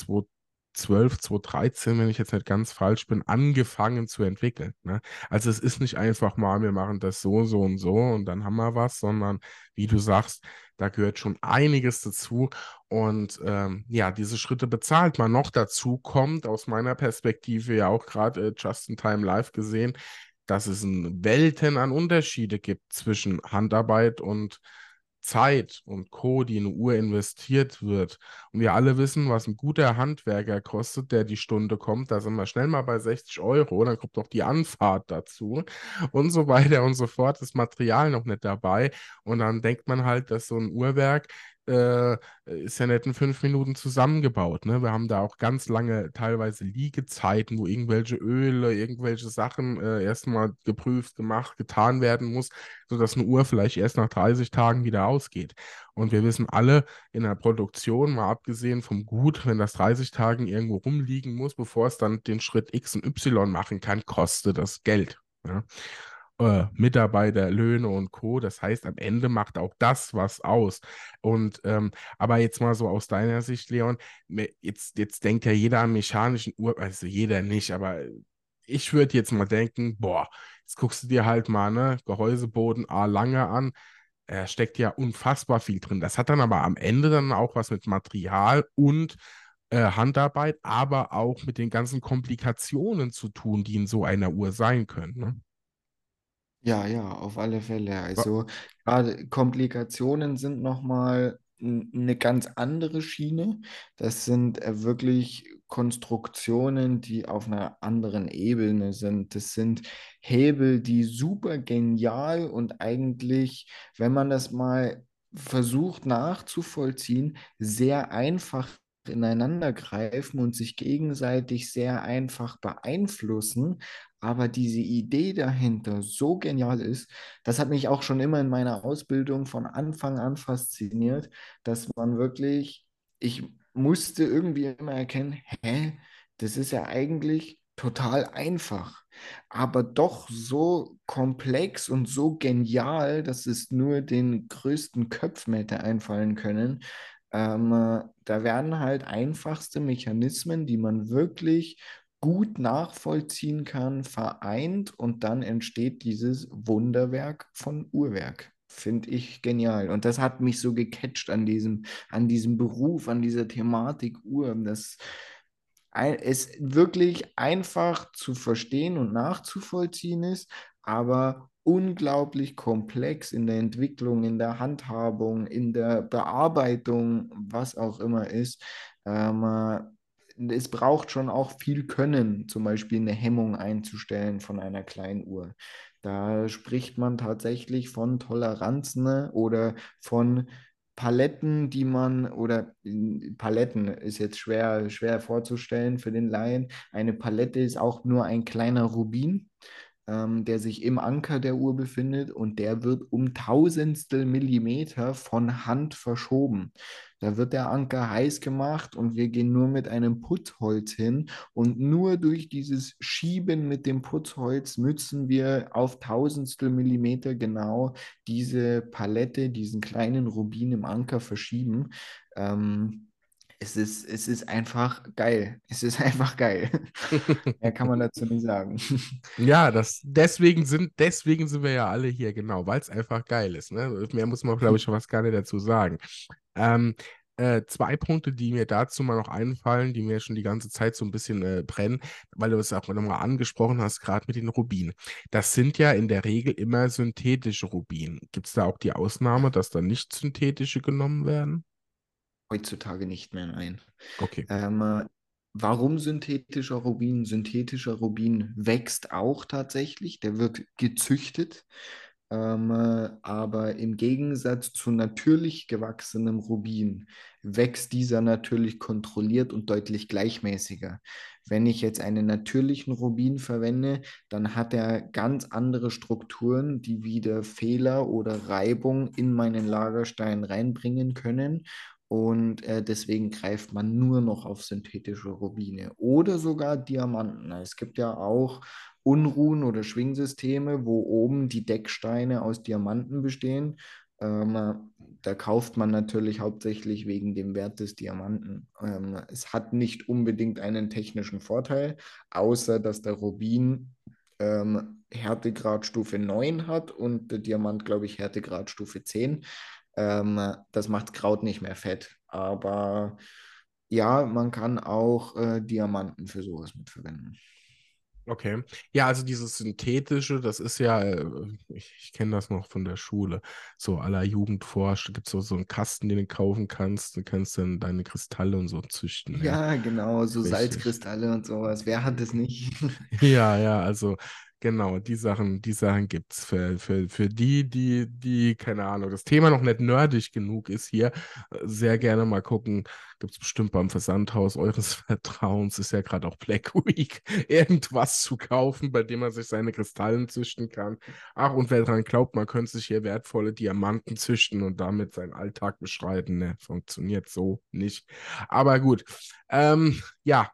2012, 2013, wenn ich jetzt nicht ganz falsch bin, angefangen zu entwickeln. Ne? Also es ist nicht einfach mal, wir machen das so, so und so und dann haben wir was, sondern wie du sagst, da gehört schon einiges dazu. Und ähm, ja, diese Schritte bezahlt man. Noch dazu kommt aus meiner Perspektive ja auch gerade äh, Just in Time Live gesehen, dass es ein Welten an Unterschiede gibt zwischen Handarbeit und Zeit und Co., die in eine Uhr investiert wird. Und wir alle wissen, was ein guter Handwerker kostet, der die Stunde kommt. Da sind wir schnell mal bei 60 Euro. Dann kommt noch die Anfahrt dazu und so weiter und so fort. Das Material noch nicht dabei. Und dann denkt man halt, dass so ein Uhrwerk äh, ist ja nicht in fünf Minuten zusammengebaut. Ne? Wir haben da auch ganz lange teilweise Liegezeiten, wo irgendwelche Öle, irgendwelche Sachen äh, erstmal geprüft, gemacht, getan werden muss, sodass eine Uhr vielleicht erst nach 30 Tagen wieder ausgeht. Und wir wissen alle in der Produktion, mal abgesehen vom Gut, wenn das 30 Tagen irgendwo rumliegen muss, bevor es dann den Schritt X und Y machen kann, kostet das Geld. Ja? Äh, Mitarbeiter, Löhne und Co. Das heißt, am Ende macht auch das was aus. Und ähm, aber jetzt mal so aus deiner Sicht, Leon, jetzt, jetzt denkt ja jeder an mechanischen Uhr, also jeder nicht, aber ich würde jetzt mal denken, boah, jetzt guckst du dir halt mal, ne, Gehäuseboden A lange an. Er steckt ja unfassbar viel drin. Das hat dann aber am Ende dann auch was mit Material und äh, Handarbeit, aber auch mit den ganzen Komplikationen zu tun, die in so einer Uhr sein können. Ne? Ja, ja, auf alle Fälle. Also gerade Komplikationen sind nochmal eine ganz andere Schiene. Das sind äh, wirklich Konstruktionen, die auf einer anderen Ebene sind. Das sind Hebel, die super genial und eigentlich, wenn man das mal versucht nachzuvollziehen, sehr einfach ineinander greifen und sich gegenseitig sehr einfach beeinflussen, aber diese Idee dahinter so genial ist, das hat mich auch schon immer in meiner Ausbildung von Anfang an fasziniert, dass man wirklich, ich musste irgendwie immer erkennen, hä, das ist ja eigentlich total einfach, aber doch so komplex und so genial, dass es nur den größten Köpfen hätte einfallen können. Ähm, da werden halt einfachste Mechanismen, die man wirklich gut nachvollziehen kann, vereint und dann entsteht dieses Wunderwerk von Uhrwerk. Finde ich genial. Und das hat mich so gecatcht an diesem, an diesem Beruf, an dieser Thematik Uhr. Das es wirklich einfach zu verstehen und nachzuvollziehen ist, aber unglaublich komplex in der Entwicklung, in der Handhabung, in der Bearbeitung, was auch immer ist. Ähm, es braucht schon auch viel Können, zum Beispiel eine Hemmung einzustellen von einer kleinen Uhr. Da spricht man tatsächlich von Toleranzen ne, oder von Paletten, die man, oder Paletten ist jetzt schwer, schwer vorzustellen für den Laien. Eine Palette ist auch nur ein kleiner Rubin ähm, der sich im Anker der Uhr befindet und der wird um Tausendstel Millimeter von Hand verschoben. Da wird der Anker heiß gemacht und wir gehen nur mit einem Putzholz hin und nur durch dieses Schieben mit dem Putzholz müssen wir auf Tausendstel Millimeter genau diese Palette, diesen kleinen Rubin im Anker verschieben. Ähm, es ist, es ist einfach geil. Es ist einfach geil. Mehr kann man dazu nicht sagen. Ja, das, deswegen, sind, deswegen sind wir ja alle hier, genau, weil es einfach geil ist. Ne? Mehr muss man, glaube ich, schon was gar nicht dazu sagen. Ähm, äh, zwei Punkte, die mir dazu mal noch einfallen, die mir schon die ganze Zeit so ein bisschen äh, brennen, weil du es auch nochmal angesprochen hast, gerade mit den Rubinen. Das sind ja in der Regel immer synthetische Rubinen. Gibt es da auch die Ausnahme, dass da nicht synthetische genommen werden? Heutzutage nicht mehr, nein. Okay. Ähm, warum synthetischer Rubin? Synthetischer Rubin wächst auch tatsächlich, der wird gezüchtet. Ähm, aber im Gegensatz zu natürlich gewachsenem Rubin wächst dieser natürlich kontrolliert und deutlich gleichmäßiger. Wenn ich jetzt einen natürlichen Rubin verwende, dann hat er ganz andere Strukturen, die wieder Fehler oder Reibung in meinen Lagerstein reinbringen können und äh, deswegen greift man nur noch auf synthetische Rubine oder sogar Diamanten. Es gibt ja auch Unruhen oder Schwingsysteme, wo oben die Decksteine aus Diamanten bestehen. Ähm, da kauft man natürlich hauptsächlich wegen dem Wert des Diamanten. Ähm, es hat nicht unbedingt einen technischen Vorteil, außer dass der Rubin ähm, Härtegradstufe 9 hat und der Diamant, glaube ich, Härtegradstufe 10. Ähm, das macht Kraut nicht mehr fett. Aber ja, man kann auch äh, Diamanten für sowas mitverwenden. Okay. Ja, also dieses Synthetische, das ist ja, äh, ich, ich kenne das noch von der Schule, so aller Jugendforscht, gibt es so, so einen Kasten, den du kaufen kannst, du kannst dann deine Kristalle und so züchten. Ja, ja genau, so Richtig. Salzkristalle und sowas. Wer hat das nicht? ja, ja, also Genau, die Sachen, die Sachen gibt es für, für, für die, die, die, keine Ahnung, das Thema noch nicht nerdig genug ist hier, sehr gerne mal gucken. Gibt es bestimmt beim Versandhaus eures Vertrauens, ist ja gerade auch Black Week, irgendwas zu kaufen, bei dem man sich seine Kristallen züchten kann. Ach, und wer daran glaubt, man könnte sich hier wertvolle Diamanten züchten und damit seinen Alltag beschreiten, ne, funktioniert so nicht. Aber gut, ähm, ja,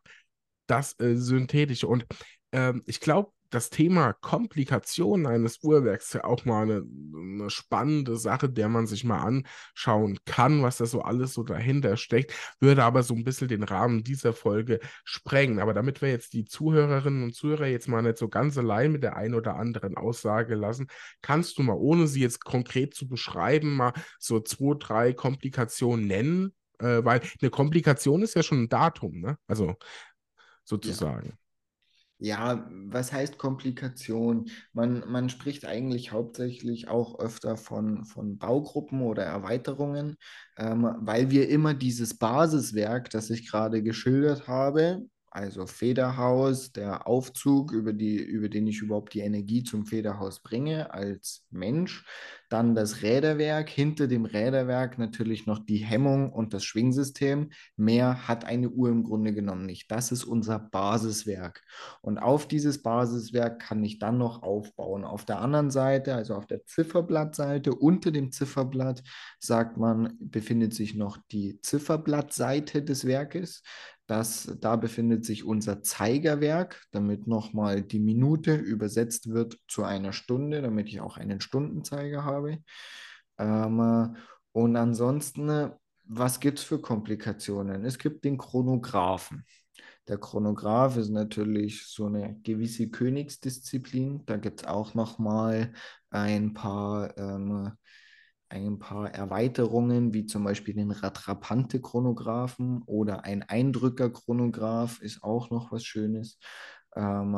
das äh, Synthetische. Und ähm, ich glaube, das Thema Komplikationen eines Uhrwerks ist ja auch mal eine, eine, spannende Sache, der man sich mal anschauen kann, was da so alles so dahinter steckt, würde aber so ein bisschen den Rahmen dieser Folge sprengen. Aber damit wir jetzt die Zuhörerinnen und Zuhörer jetzt mal nicht so ganz allein mit der einen oder anderen Aussage lassen, kannst du mal, ohne sie jetzt konkret zu beschreiben, mal so zwei, drei Komplikationen nennen, äh, weil eine Komplikation ist ja schon ein Datum, ne? Also sozusagen. Ja. Ja, was heißt Komplikation? Man, man spricht eigentlich hauptsächlich auch öfter von, von Baugruppen oder Erweiterungen, ähm, weil wir immer dieses Basiswerk, das ich gerade geschildert habe, also Federhaus, der Aufzug, über, die, über den ich überhaupt die Energie zum Federhaus bringe als Mensch. Dann das Räderwerk, hinter dem Räderwerk natürlich noch die Hemmung und das Schwingsystem. Mehr hat eine Uhr im Grunde genommen nicht. Das ist unser Basiswerk. Und auf dieses Basiswerk kann ich dann noch aufbauen. Auf der anderen Seite, also auf der Zifferblattseite, unter dem Zifferblatt, sagt man, befindet sich noch die Zifferblattseite des Werkes. Das, da befindet sich unser Zeigerwerk, damit nochmal die Minute übersetzt wird zu einer Stunde, damit ich auch einen Stundenzeiger habe. Ähm, und ansonsten, was gibt es für Komplikationen? Es gibt den Chronographen. Der Chronograph ist natürlich so eine gewisse Königsdisziplin. Da gibt es auch nochmal ein paar ähm, ein paar Erweiterungen, wie zum Beispiel den Rattrapante-Chronographen oder ein Eindrücker-Chronograph ist auch noch was Schönes. Ähm,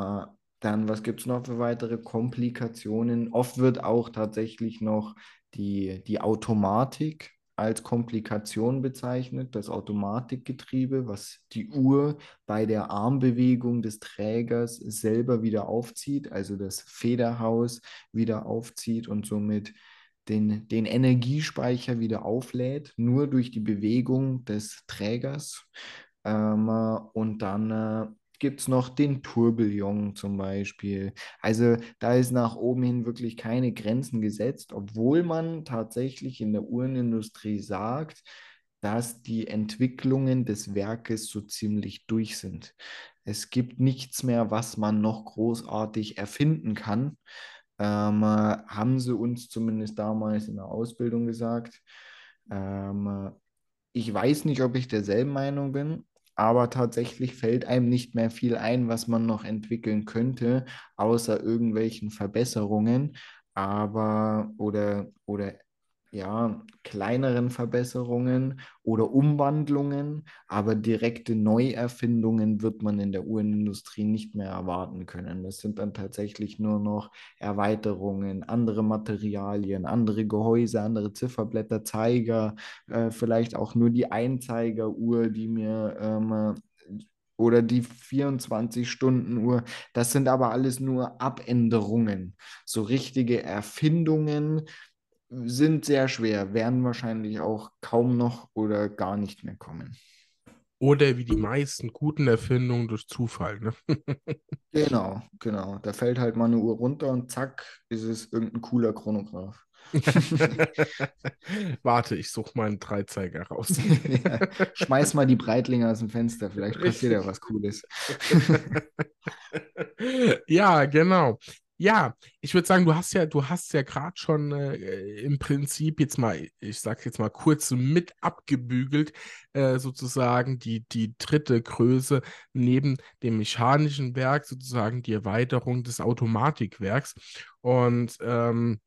dann, was gibt es noch für weitere Komplikationen? Oft wird auch tatsächlich noch die, die Automatik als Komplikation bezeichnet, das Automatikgetriebe, was die Uhr bei der Armbewegung des Trägers selber wieder aufzieht, also das Federhaus wieder aufzieht und somit den, den Energiespeicher wieder auflädt, nur durch die Bewegung des Trägers. Ähm, und dann äh, gibt es noch den Tourbillon zum Beispiel. Also da ist nach oben hin wirklich keine Grenzen gesetzt, obwohl man tatsächlich in der Uhrenindustrie sagt, dass die Entwicklungen des Werkes so ziemlich durch sind. Es gibt nichts mehr, was man noch großartig erfinden kann ähm, haben sie uns zumindest damals in der Ausbildung gesagt. Ähm, ich weiß nicht, ob ich derselben Meinung bin, aber tatsächlich fällt einem nicht mehr viel ein, was man noch entwickeln könnte, außer irgendwelchen Verbesserungen, aber oder, oder ja, kleineren Verbesserungen oder Umwandlungen, aber direkte Neuerfindungen wird man in der Uhrenindustrie nicht mehr erwarten können. Das sind dann tatsächlich nur noch Erweiterungen, andere Materialien, andere Gehäuse, andere Zifferblätter, Zeiger, äh, vielleicht auch nur die Einzeigeruhr, die mir ähm, oder die 24-Stunden-Uhr. Das sind aber alles nur Abänderungen. So richtige Erfindungen, sind sehr schwer, werden wahrscheinlich auch kaum noch oder gar nicht mehr kommen. Oder wie die meisten guten Erfindungen durch Zufall. Ne? genau, genau. Da fällt halt mal eine Uhr runter und zack, ist es irgendein cooler Chronograph. Warte, ich suche mal einen Dreizeiger raus. ja, schmeiß mal die Breitlinge aus dem Fenster, vielleicht passiert ja was Cooles. ja, genau. Ja, ich würde sagen, du hast ja, du hast ja gerade schon äh, im Prinzip jetzt mal, ich sage jetzt mal kurz mit abgebügelt, äh, sozusagen die, die dritte Größe neben dem mechanischen Werk, sozusagen die Erweiterung des Automatikwerks. Und ähm,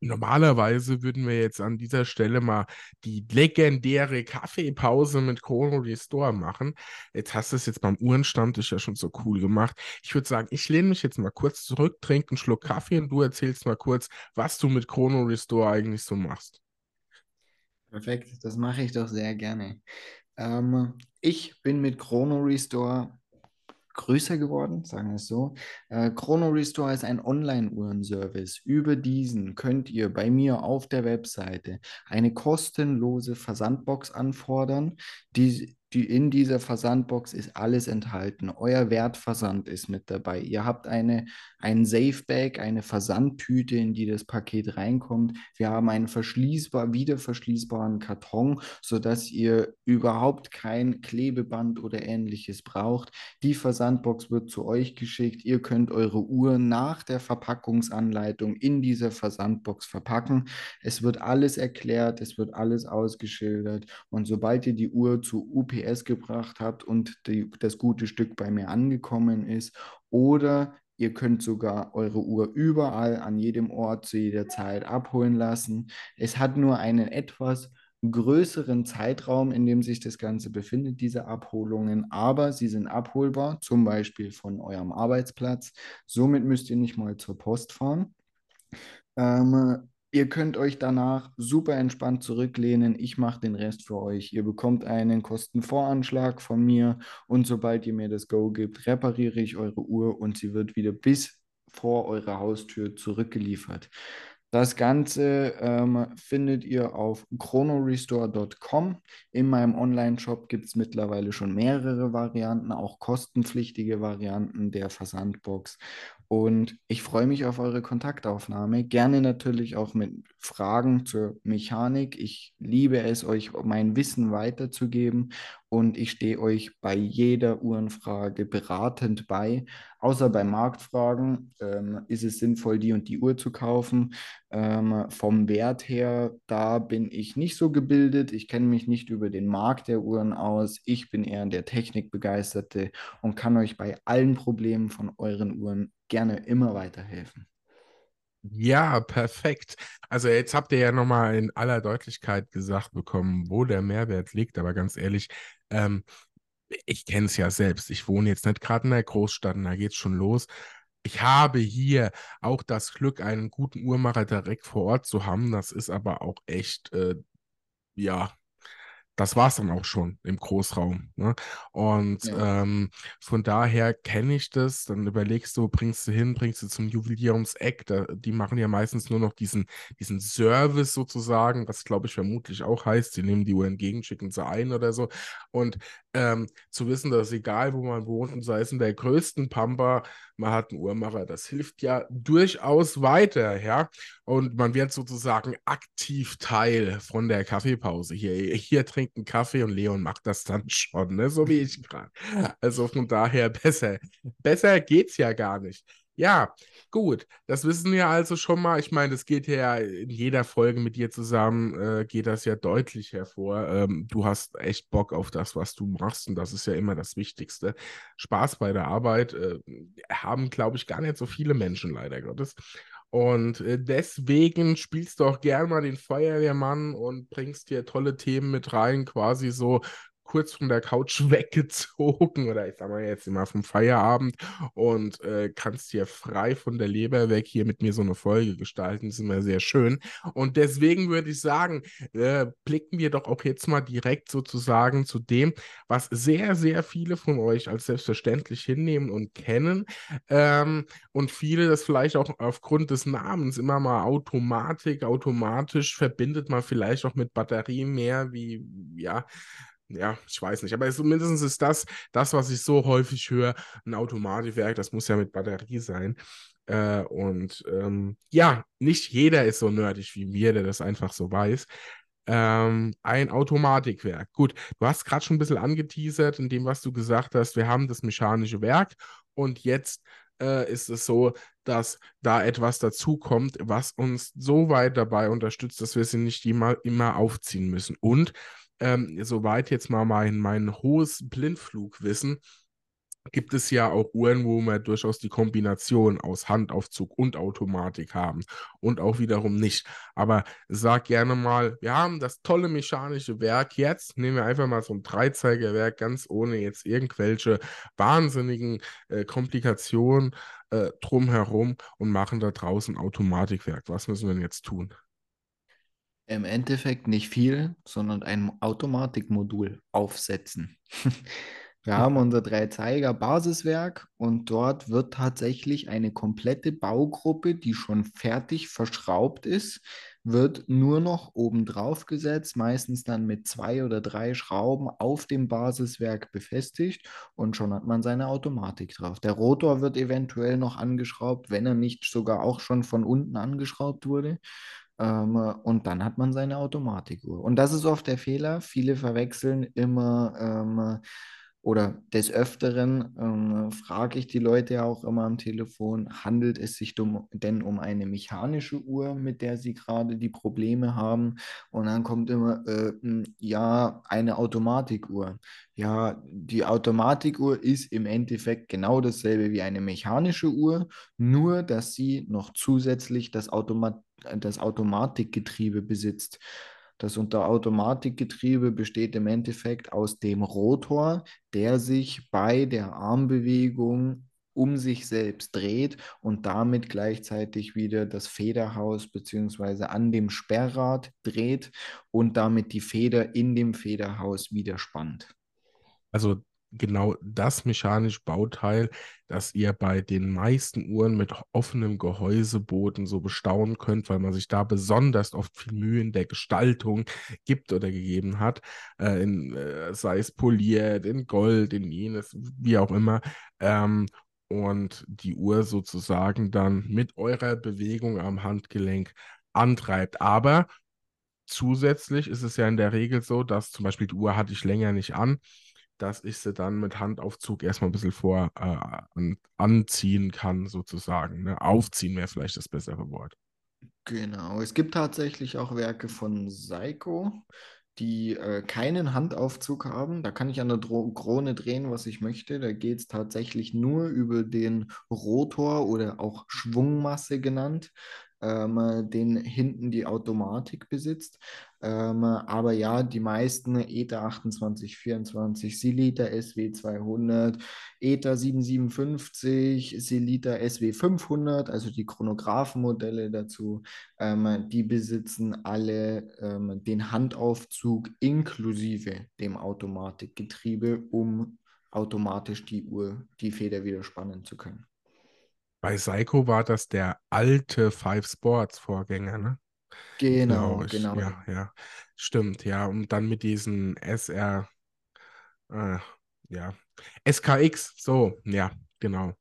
Normalerweise würden wir jetzt an dieser Stelle mal die legendäre Kaffeepause mit Chrono Restore machen. Jetzt hast du es jetzt beim Uhrenstammtisch ja schon so cool gemacht. Ich würde sagen, ich lehne mich jetzt mal kurz zurück, trinke einen Schluck Kaffee und du erzählst mal kurz, was du mit Chrono Restore eigentlich so machst. Perfekt, das mache ich doch sehr gerne. Ähm, ich bin mit Chrono Restore größer geworden, sagen wir es so. Äh, Chrono Restore ist ein Online-Uhrenservice. Über diesen könnt ihr bei mir auf der Webseite eine kostenlose Versandbox anfordern, die die, in dieser Versandbox ist alles enthalten. Euer Wertversand ist mit dabei. Ihr habt eine, ein Safebag, eine Versandtüte, in die das Paket reinkommt. Wir haben einen verschließbar, wieder verschließbaren Karton, sodass ihr überhaupt kein Klebeband oder ähnliches braucht. Die Versandbox wird zu euch geschickt. Ihr könnt eure Uhr nach der Verpackungsanleitung in dieser Versandbox verpacken. Es wird alles erklärt, es wird alles ausgeschildert und sobald ihr die Uhr zu UP PS gebracht habt und die, das gute Stück bei mir angekommen ist. Oder ihr könnt sogar eure Uhr überall an jedem Ort zu jeder Zeit abholen lassen. Es hat nur einen etwas größeren Zeitraum, in dem sich das Ganze befindet, diese Abholungen, aber sie sind abholbar, zum Beispiel von eurem Arbeitsplatz. Somit müsst ihr nicht mal zur Post fahren. Ähm, Ihr könnt euch danach super entspannt zurücklehnen. Ich mache den Rest für euch. Ihr bekommt einen Kostenvoranschlag von mir und sobald ihr mir das Go gibt, repariere ich eure Uhr und sie wird wieder bis vor eurer Haustür zurückgeliefert. Das Ganze ähm, findet ihr auf chronorestore.com. In meinem Online-Shop gibt es mittlerweile schon mehrere Varianten, auch kostenpflichtige Varianten der Versandbox. Und ich freue mich auf eure Kontaktaufnahme. Gerne natürlich auch mit Fragen zur Mechanik. Ich liebe es, euch mein Wissen weiterzugeben und ich stehe euch bei jeder Uhrenfrage beratend bei. Außer bei Marktfragen ähm, ist es sinnvoll, die und die Uhr zu kaufen. Ähm, vom Wert her, da bin ich nicht so gebildet. Ich kenne mich nicht über den Markt der Uhren aus. Ich bin eher der Technikbegeisterte und kann euch bei allen Problemen von euren Uhren gerne immer weiterhelfen. Ja, perfekt. Also jetzt habt ihr ja nochmal in aller Deutlichkeit gesagt bekommen, wo der Mehrwert liegt. Aber ganz ehrlich, ähm, ich kenne es ja selbst. Ich wohne jetzt nicht gerade in der Großstadt und da geht es schon los. Ich habe hier auch das Glück, einen guten Uhrmacher direkt vor Ort zu haben. Das ist aber auch echt, äh, ja, das war es dann auch schon im Großraum. Ne? Und ja. ähm, von daher kenne ich das. Dann überlegst du, bringst du hin, bringst du zum Jubiläumseck. Da, die machen ja meistens nur noch diesen, diesen Service sozusagen, was glaube ich vermutlich auch heißt, die nehmen die Uhr entgegen, schicken sie ein oder so. Und ähm, zu wissen, dass egal, wo man wohnt, und sei es in der größten Pampa, man hat einen Uhrmacher, das hilft ja durchaus weiter, ja. Und man wird sozusagen aktiv Teil von der Kaffeepause. Hier, hier trinken Kaffee und Leon macht das dann schon, ne? so wie ich gerade. Also von daher besser. Besser geht's ja gar nicht. Ja, gut. Das wissen wir also schon mal. Ich meine, das geht ja in jeder Folge mit dir zusammen, äh, geht das ja deutlich hervor. Ähm, du hast echt Bock auf das, was du machst und das ist ja immer das Wichtigste. Spaß bei der Arbeit äh, haben, glaube ich, gar nicht so viele Menschen, leider Gottes. Und äh, deswegen spielst du auch gern mal den Feuerwehrmann und bringst dir tolle Themen mit rein, quasi so kurz von der Couch weggezogen oder ich sag mal jetzt immer vom Feierabend und äh, kannst hier frei von der Leber weg hier mit mir so eine Folge gestalten. Das ist immer sehr schön. Und deswegen würde ich sagen, äh, blicken wir doch auch jetzt mal direkt sozusagen zu dem, was sehr, sehr viele von euch als selbstverständlich hinnehmen und kennen. Ähm, und viele das vielleicht auch aufgrund des Namens immer mal Automatik, automatisch verbindet man vielleicht auch mit Batterien mehr wie, ja, ja, ich weiß nicht, aber zumindest ist das, das, was ich so häufig höre, ein Automatikwerk, das muss ja mit Batterie sein. Äh, und ähm, ja, nicht jeder ist so nerdig wie mir, der das einfach so weiß. Ähm, ein Automatikwerk. Gut, du hast gerade schon ein bisschen angeteasert in dem, was du gesagt hast. Wir haben das mechanische Werk und jetzt äh, ist es so, dass da etwas dazukommt, was uns so weit dabei unterstützt, dass wir sie nicht immer, immer aufziehen müssen. Und ähm, soweit jetzt mal mein, mein hohes Blindflugwissen, gibt es ja auch Uhren, wo wir durchaus die Kombination aus Handaufzug und Automatik haben und auch wiederum nicht. Aber sag gerne mal, wir haben das tolle mechanische Werk jetzt, nehmen wir einfach mal so ein Dreizeigerwerk, ganz ohne jetzt irgendwelche wahnsinnigen äh, Komplikationen äh, drumherum und machen da draußen Automatikwerk. Was müssen wir denn jetzt tun? Im Endeffekt nicht viel, sondern ein Automatikmodul aufsetzen. Wir haben unser Dreizeiger-Basiswerk und dort wird tatsächlich eine komplette Baugruppe, die schon fertig verschraubt ist, wird nur noch obendrauf gesetzt, meistens dann mit zwei oder drei Schrauben auf dem Basiswerk befestigt und schon hat man seine Automatik drauf. Der Rotor wird eventuell noch angeschraubt, wenn er nicht sogar auch schon von unten angeschraubt wurde. Ähm, und dann hat man seine Automatikuhr. Und das ist oft der Fehler. Viele verwechseln immer ähm, oder des Öfteren ähm, frage ich die Leute auch immer am Telefon, handelt es sich denn um eine mechanische Uhr, mit der sie gerade die Probleme haben? Und dann kommt immer, äh, ja, eine Automatikuhr. Ja, die Automatikuhr ist im Endeffekt genau dasselbe wie eine mechanische Uhr, nur dass sie noch zusätzlich das, Automat das Automatikgetriebe besitzt. Das Unterautomatikgetriebe besteht im Endeffekt aus dem Rotor, der sich bei der Armbewegung um sich selbst dreht und damit gleichzeitig wieder das Federhaus bzw. an dem Sperrrad dreht und damit die Feder in dem Federhaus wieder spannt. Also genau das mechanische Bauteil, das ihr bei den meisten Uhren mit offenem Gehäuseboden so bestaunen könnt, weil man sich da besonders oft viel Mühe in der Gestaltung gibt oder gegeben hat, äh, in, äh, sei es poliert, in Gold, in jenes, wie auch immer. Ähm, und die Uhr sozusagen dann mit eurer Bewegung am Handgelenk antreibt. Aber zusätzlich ist es ja in der Regel so, dass zum Beispiel die Uhr hatte ich länger nicht an dass ich sie dann mit Handaufzug erstmal ein bisschen vor äh, an, anziehen kann, sozusagen. Ne? Aufziehen wäre vielleicht das bessere Wort. Genau, es gibt tatsächlich auch Werke von Seiko, die äh, keinen Handaufzug haben. Da kann ich an der Dro Krone drehen, was ich möchte. Da geht es tatsächlich nur über den Rotor oder auch Schwungmasse genannt ähm, den hinten die Automatik besitzt. Ähm, aber ja, die meisten ETA 2824, Silita SW200, ETA 757, Silita SW500, also die Chronographenmodelle dazu, ähm, die besitzen alle ähm, den Handaufzug inklusive dem Automatikgetriebe, um automatisch die Uhr, die Feder wieder spannen zu können. Bei Psycho war das der alte Five Sports Vorgänger, ne? Genau, ich. genau. Ja, ja. Stimmt, ja. Und dann mit diesen SR, äh, ja. SKX, so, ja, genau.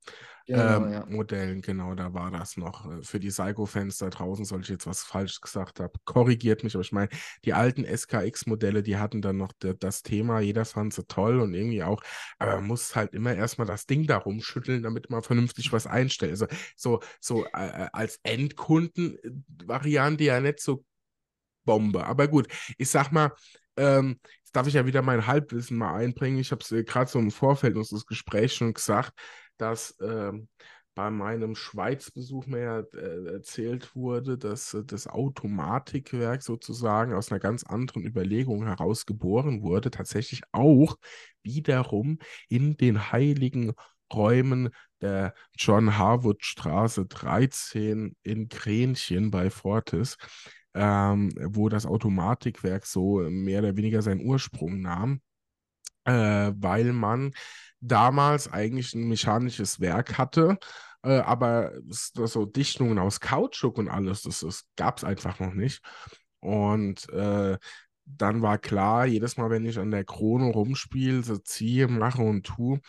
Genau, ähm, ja. Modellen, genau, da war das noch. Äh, für die Psycho-Fans da draußen, soll ich jetzt was falsch gesagt haben, korrigiert mich, aber ich meine, die alten SKX-Modelle, die hatten dann noch das Thema, jeder fand sie toll und irgendwie auch, aber man muss halt immer erstmal das Ding da rumschütteln, damit man vernünftig was einstellt. Also so, so äh, als Endkunden-Variante ja nicht so Bombe. Aber gut, ich sag mal, ähm, jetzt darf ich ja wieder mein Halbwissen mal einbringen. Ich habe es äh, gerade so im Vorfeld unseres Gesprächs schon gesagt dass ähm, bei meinem Schweizbesuch mir äh, erzählt wurde, dass äh, das Automatikwerk sozusagen aus einer ganz anderen Überlegung heraus geboren wurde, tatsächlich auch wiederum in den heiligen Räumen der John Harwood Straße 13 in Kränchen bei Fortis, ähm, wo das Automatikwerk so mehr oder weniger seinen Ursprung nahm, äh, weil man damals eigentlich ein mechanisches Werk hatte, äh, aber so Dichtungen aus Kautschuk und alles, das, das gab es einfach noch nicht. Und äh, dann war klar, jedes Mal, wenn ich an der Krone rumspiele, so ziehe, mache und tue,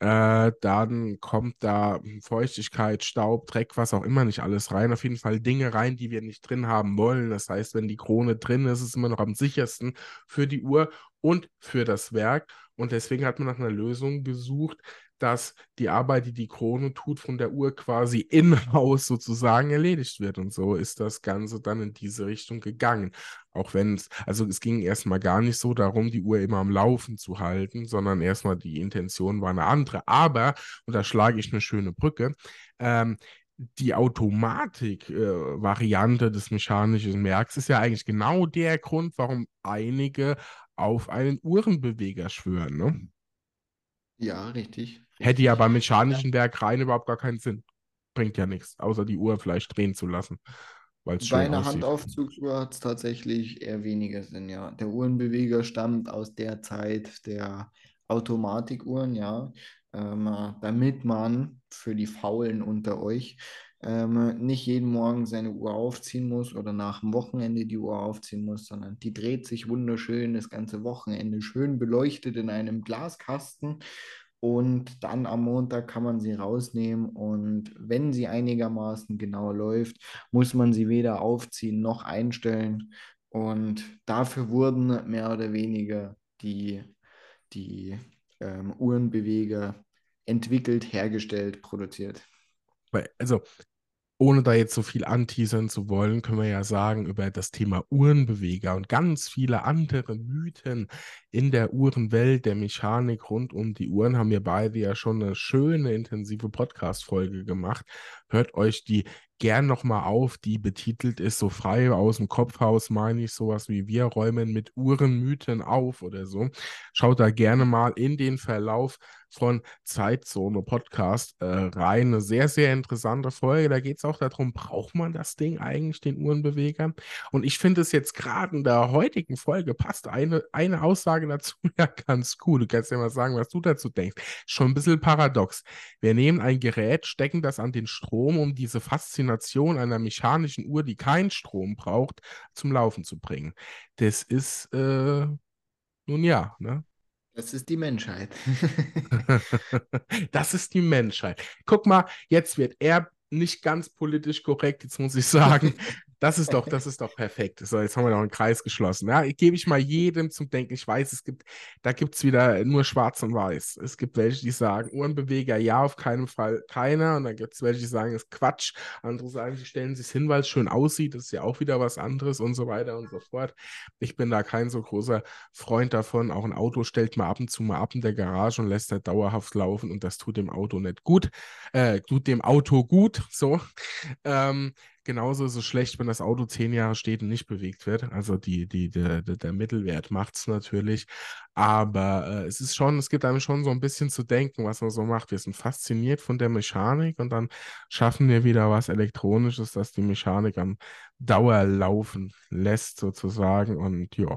äh, dann kommt da Feuchtigkeit, Staub, Dreck, was auch immer nicht alles rein. Auf jeden Fall Dinge rein, die wir nicht drin haben wollen. Das heißt, wenn die Krone drin ist, ist es immer noch am sichersten für die Uhr und für das Werk. Und deswegen hat man nach einer Lösung gesucht, dass die Arbeit, die die Krone tut, von der Uhr quasi in-house sozusagen erledigt wird. Und so ist das Ganze dann in diese Richtung gegangen. Auch wenn es, also es ging erstmal gar nicht so darum, die Uhr immer am Laufen zu halten, sondern erstmal die Intention war eine andere. Aber, und da schlage ich eine schöne Brücke, ähm, die Automatik-Variante äh, des mechanischen Merks ist ja eigentlich genau der Grund, warum einige auf einen Uhrenbeweger schwören. Ne? Ja, richtig. Hätte ja beim mechanischen Werk rein überhaupt gar keinen Sinn. Bringt ja nichts, außer die Uhr vielleicht drehen zu lassen. Bei einer Handaufzugsuhr hat es tatsächlich eher weniger Sinn, ja. Der Uhrenbeweger stammt aus der Zeit der Automatikuhren, ja, ähm, äh, damit man für die Faulen unter euch ähm, nicht jeden Morgen seine Uhr aufziehen muss oder nach dem Wochenende die Uhr aufziehen muss, sondern die dreht sich wunderschön das ganze Wochenende schön beleuchtet in einem Glaskasten und dann am Montag kann man sie rausnehmen und wenn sie einigermaßen genau läuft, muss man sie weder aufziehen noch einstellen und dafür wurden mehr oder weniger die, die ähm, Uhrenbeweger entwickelt, hergestellt, produziert. Also ohne da jetzt so viel anteasern zu wollen, können wir ja sagen über das Thema Uhrenbeweger und ganz viele andere Mythen in der Uhrenwelt, der Mechanik rund um die Uhren, haben wir beide ja schon eine schöne, intensive Podcast-Folge gemacht. Hört euch die gern nochmal auf, die betitelt ist, so frei aus dem Kopfhaus, meine ich, sowas wie wir räumen mit Uhrenmythen auf oder so. Schaut da gerne mal in den Verlauf von Zeitzone Podcast äh, rein. Eine sehr, sehr interessante Folge. Da geht es auch darum, braucht man das Ding eigentlich, den Uhrenbeweger? Und ich finde es jetzt gerade in der heutigen Folge passt eine, eine Aussage dazu ja ganz cool. Du kannst ja mal sagen, was du dazu denkst. Schon ein bisschen paradox. Wir nehmen ein Gerät, stecken das an den Strom, um diese Faszination einer mechanischen Uhr, die keinen Strom braucht, zum Laufen zu bringen. Das ist, äh, nun ja, ne? Das ist die Menschheit. das ist die Menschheit. Guck mal, jetzt wird er nicht ganz politisch korrekt, jetzt muss ich sagen. Das ist doch, das ist doch perfekt. So, jetzt haben wir noch einen Kreis geschlossen. Ja, gebe ich mal jedem zum Denken. Ich weiß, es gibt, da gibt es wieder nur schwarz und weiß. Es gibt welche, die sagen, Uhrenbeweger, ja, auf keinen Fall keiner. Und dann gibt es welche, die sagen, es ist Quatsch. Andere sagen, sie stellen sich hin, weil es schön aussieht. Das ist ja auch wieder was anderes und so weiter und so fort. Ich bin da kein so großer Freund davon. Auch ein Auto stellt man ab und zu mal ab in der Garage und lässt er dauerhaft laufen und das tut dem Auto nicht gut. Äh, tut dem Auto gut, so. Ähm, genauso ist es schlecht, wenn das Auto zehn Jahre steht und nicht bewegt wird. Also die, die, der, der Mittelwert macht es natürlich. Aber äh, es ist schon, es gibt einem schon so ein bisschen zu denken, was man so macht. Wir sind fasziniert von der Mechanik und dann schaffen wir wieder was Elektronisches, das die Mechanik am Dauer laufen lässt, sozusagen. Und ja,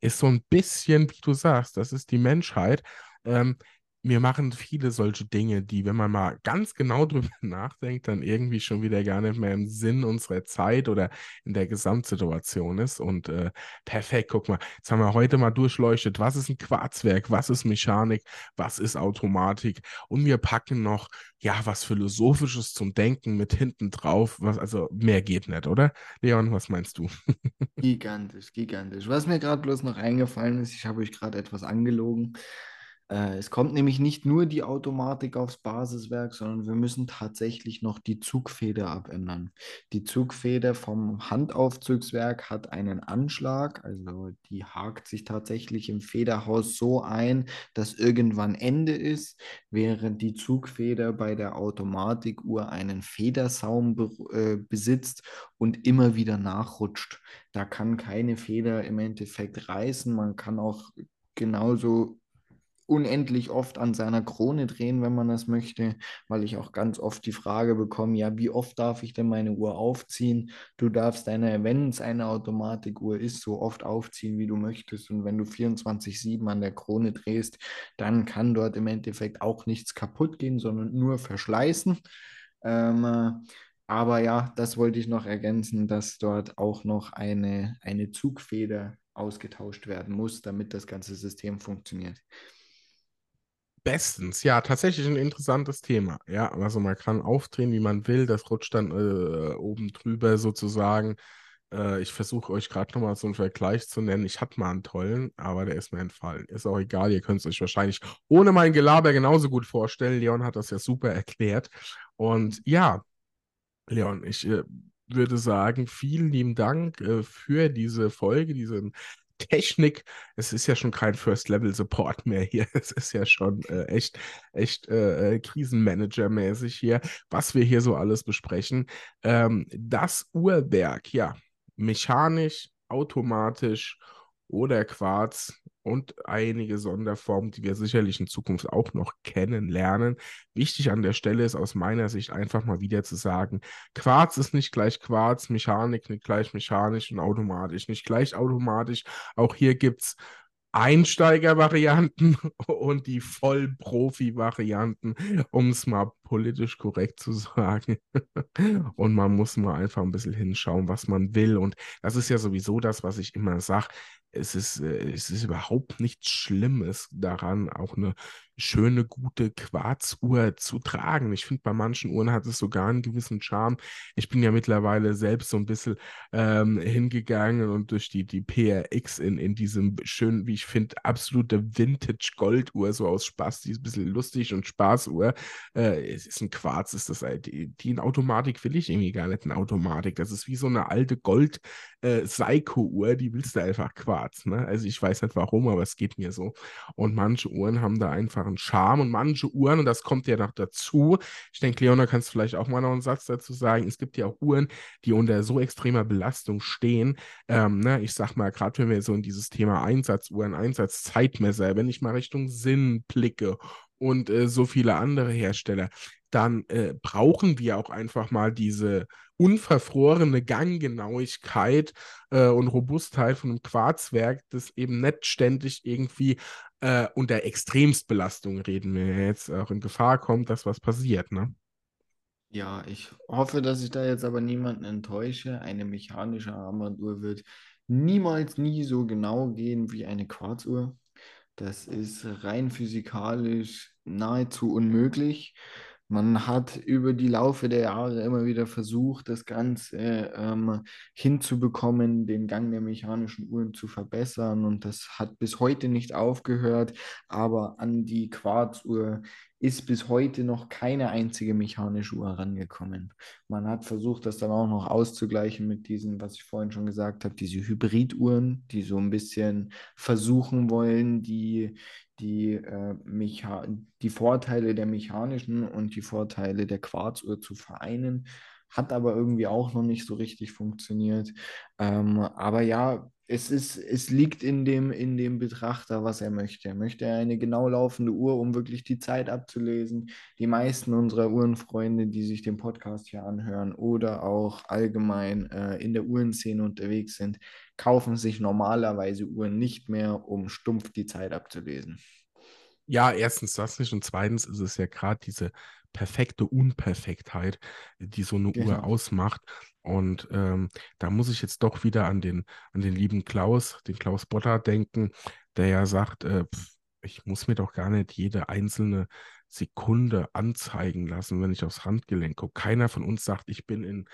ist so ein bisschen, wie du sagst, das ist die Menschheit. Ähm, wir machen viele solche Dinge, die, wenn man mal ganz genau drüber nachdenkt, dann irgendwie schon wieder gar nicht mehr im Sinn unserer Zeit oder in der Gesamtsituation ist. Und äh, perfekt, guck mal, jetzt haben wir heute mal durchleuchtet, was ist ein Quarzwerk, was ist Mechanik, was ist Automatik. Und wir packen noch, ja, was Philosophisches zum Denken mit hinten drauf. Was, also mehr geht nicht, oder? Leon, was meinst du? gigantisch, gigantisch. Was mir gerade bloß noch eingefallen ist, ich habe euch gerade etwas angelogen. Äh, es kommt nämlich nicht nur die Automatik aufs Basiswerk, sondern wir müssen tatsächlich noch die Zugfeder abändern. Die Zugfeder vom Handaufzugswerk hat einen Anschlag, also die hakt sich tatsächlich im Federhaus so ein, dass irgendwann Ende ist, während die Zugfeder bei der Automatikuhr einen Federsaum be äh, besitzt und immer wieder nachrutscht. Da kann keine Feder im Endeffekt reißen. Man kann auch genauso unendlich oft an seiner Krone drehen, wenn man das möchte, weil ich auch ganz oft die Frage bekomme, ja, wie oft darf ich denn meine Uhr aufziehen? Du darfst deine, wenn es eine Automatikuhr ist, so oft aufziehen, wie du möchtest. Und wenn du 24-7 an der Krone drehst, dann kann dort im Endeffekt auch nichts kaputt gehen, sondern nur verschleißen. Ähm, aber ja, das wollte ich noch ergänzen, dass dort auch noch eine, eine Zugfeder ausgetauscht werden muss, damit das ganze System funktioniert. Bestens, ja, tatsächlich ein interessantes Thema. Ja, also man kann aufdrehen, wie man will, das rutscht dann äh, oben drüber sozusagen. Äh, ich versuche euch gerade nochmal so einen Vergleich zu nennen. Ich hatte mal einen tollen, aber der ist mir entfallen. Ist auch egal, ihr könnt es euch wahrscheinlich ohne mein Gelaber genauso gut vorstellen. Leon hat das ja super erklärt. Und ja, Leon, ich äh, würde sagen, vielen lieben Dank äh, für diese Folge, diesen Technik, es ist ja schon kein First-Level-Support mehr hier. Es ist ja schon äh, echt, echt äh, äh, Krisenmanager-mäßig hier, was wir hier so alles besprechen. Ähm, das Uhrwerk, ja, mechanisch, automatisch oder Quarz und einige Sonderformen, die wir sicherlich in Zukunft auch noch kennenlernen. Wichtig an der Stelle ist aus meiner Sicht einfach mal wieder zu sagen, Quarz ist nicht gleich Quarz, Mechanik nicht gleich mechanisch und automatisch nicht gleich automatisch. Auch hier gibt es Einsteiger-Varianten und die Vollprofi-Varianten, um es mal politisch korrekt zu sagen. Und man muss mal einfach ein bisschen hinschauen, was man will. Und das ist ja sowieso das, was ich immer sage es ist, äh, es ist überhaupt nichts Schlimmes daran, auch eine schöne, gute Quarzuhr zu tragen. Ich finde, bei manchen Uhren hat es sogar einen gewissen Charme. Ich bin ja mittlerweile selbst so ein bisschen ähm, hingegangen und durch die, die PRX in, in diesem schönen, wie ich finde, absolute Vintage-Golduhr, so aus Spaß, die ist ein bisschen lustig und Spaßuhr. Äh, es ist ein Quarz, ist das halt, die, die in Automatik will ich irgendwie gar nicht in Automatik. Das ist wie so eine alte Gold-Psycho-Uhr, äh, die willst du einfach Quarz. Ne? Also ich weiß nicht warum, aber es geht mir so. Und manche Uhren haben da einfach einen Charme und manche Uhren, und das kommt ja noch dazu, ich denke, Leona, kannst du vielleicht auch mal noch einen Satz dazu sagen, es gibt ja auch Uhren, die unter so extremer Belastung stehen. Ähm, ne? Ich sag mal, gerade wenn wir so in dieses Thema Einsatzuhren, Einsatzzeitmesser, wenn ich mal Richtung Sinn blicke und äh, so viele andere Hersteller, dann äh, brauchen wir auch einfach mal diese unverfrorene Ganggenauigkeit äh, und Robustheit von einem Quarzwerk, das eben nicht ständig irgendwie äh, unter Extremstbelastung reden wir jetzt auch in Gefahr kommt, dass was passiert, ne? Ja, ich hoffe, dass ich da jetzt aber niemanden enttäusche. Eine mechanische Armbanduhr wird niemals nie so genau gehen wie eine Quarzuhr. Das ist rein physikalisch nahezu unmöglich. Man hat über die Laufe der Jahre immer wieder versucht, das Ganze ähm, hinzubekommen, den Gang der mechanischen Uhren zu verbessern und das hat bis heute nicht aufgehört, aber an die Quarzuhr ist bis heute noch keine einzige mechanische Uhr rangekommen. Man hat versucht, das dann auch noch auszugleichen mit diesen, was ich vorhin schon gesagt habe, diese Hybriduhren, die so ein bisschen versuchen wollen, die, die, äh, die Vorteile der mechanischen und die Vorteile der Quarzuhr zu vereinen. Hat aber irgendwie auch noch nicht so richtig funktioniert. Ähm, aber ja, es, ist, es liegt in dem, in dem Betrachter, was er möchte. Er möchte eine genau laufende Uhr, um wirklich die Zeit abzulesen. Die meisten unserer Uhrenfreunde, die sich den Podcast hier anhören oder auch allgemein äh, in der Uhrenszene unterwegs sind, kaufen sich normalerweise Uhren nicht mehr, um stumpf die Zeit abzulesen. Ja, erstens das nicht und zweitens ist es ja gerade diese perfekte Unperfektheit, die so eine genau. Uhr ausmacht. Und ähm, da muss ich jetzt doch wieder an den, an den lieben Klaus, den Klaus Botter denken, der ja sagt, äh, pf, ich muss mir doch gar nicht jede einzelne Sekunde anzeigen lassen, wenn ich aufs Handgelenk gucke. Keiner von uns sagt, ich bin in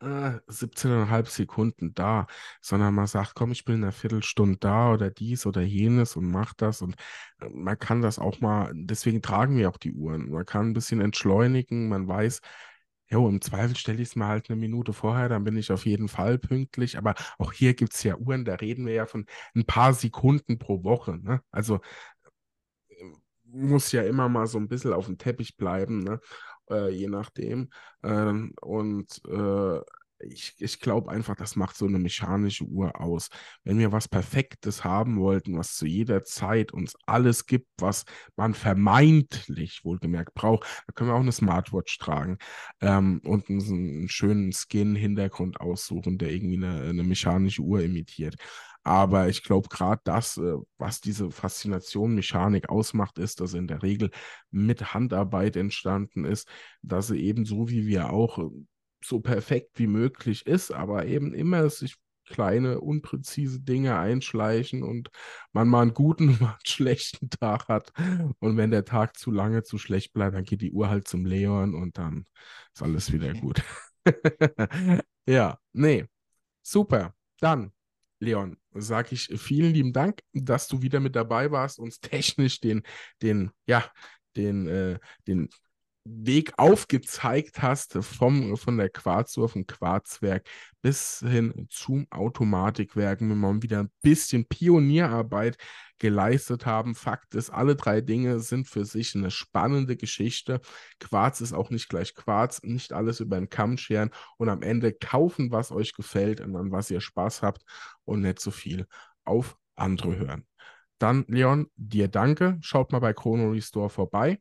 äh, 17,5 Sekunden da, sondern man sagt, komm, ich bin in einer Viertelstunde da oder dies oder jenes und mach das und äh, man kann das auch mal, deswegen tragen wir auch die Uhren. Man kann ein bisschen entschleunigen, man weiß, Jo, im Zweifel stelle ich es mal halt eine Minute vorher, dann bin ich auf jeden Fall pünktlich. Aber auch hier gibt es ja Uhren, da reden wir ja von ein paar Sekunden pro Woche. Ne? Also äh, muss ja immer mal so ein bisschen auf dem Teppich bleiben. Ne? äh, je nachdem. Ähm, und äh, ich, ich glaube einfach, das macht so eine mechanische Uhr aus. Wenn wir was Perfektes haben wollten, was zu jeder Zeit uns alles gibt, was man vermeintlich wohlgemerkt braucht, dann können wir auch eine Smartwatch tragen ähm, und einen, einen schönen Skin-Hintergrund aussuchen, der irgendwie eine, eine mechanische Uhr imitiert. Aber ich glaube, gerade das, äh, was diese Faszination Mechanik ausmacht, ist, dass in der Regel mit Handarbeit entstanden ist, dass sie eben so wie wir auch äh, so perfekt wie möglich ist, aber eben immer sich kleine, unpräzise Dinge einschleichen und man mal einen guten und mal einen schlechten Tag hat. Und wenn der Tag zu lange, zu schlecht bleibt, dann geht die Uhr halt zum Leon und dann ist alles wieder gut. ja, nee, super. Dann Leon, sage ich vielen lieben Dank, dass du wieder mit dabei warst, uns technisch den, den, ja, den, äh, den Weg aufgezeigt hast vom, von der Quarzuhr, vom Quarzwerk bis hin zum Automatikwerk, wenn wir wieder ein bisschen Pionierarbeit geleistet haben. Fakt ist, alle drei Dinge sind für sich eine spannende Geschichte. Quarz ist auch nicht gleich Quarz, nicht alles über den Kamm scheren und am Ende kaufen, was euch gefällt und an was ihr Spaß habt und nicht so viel auf andere hören. Dann, Leon, dir danke. Schaut mal bei Chrono Restore vorbei.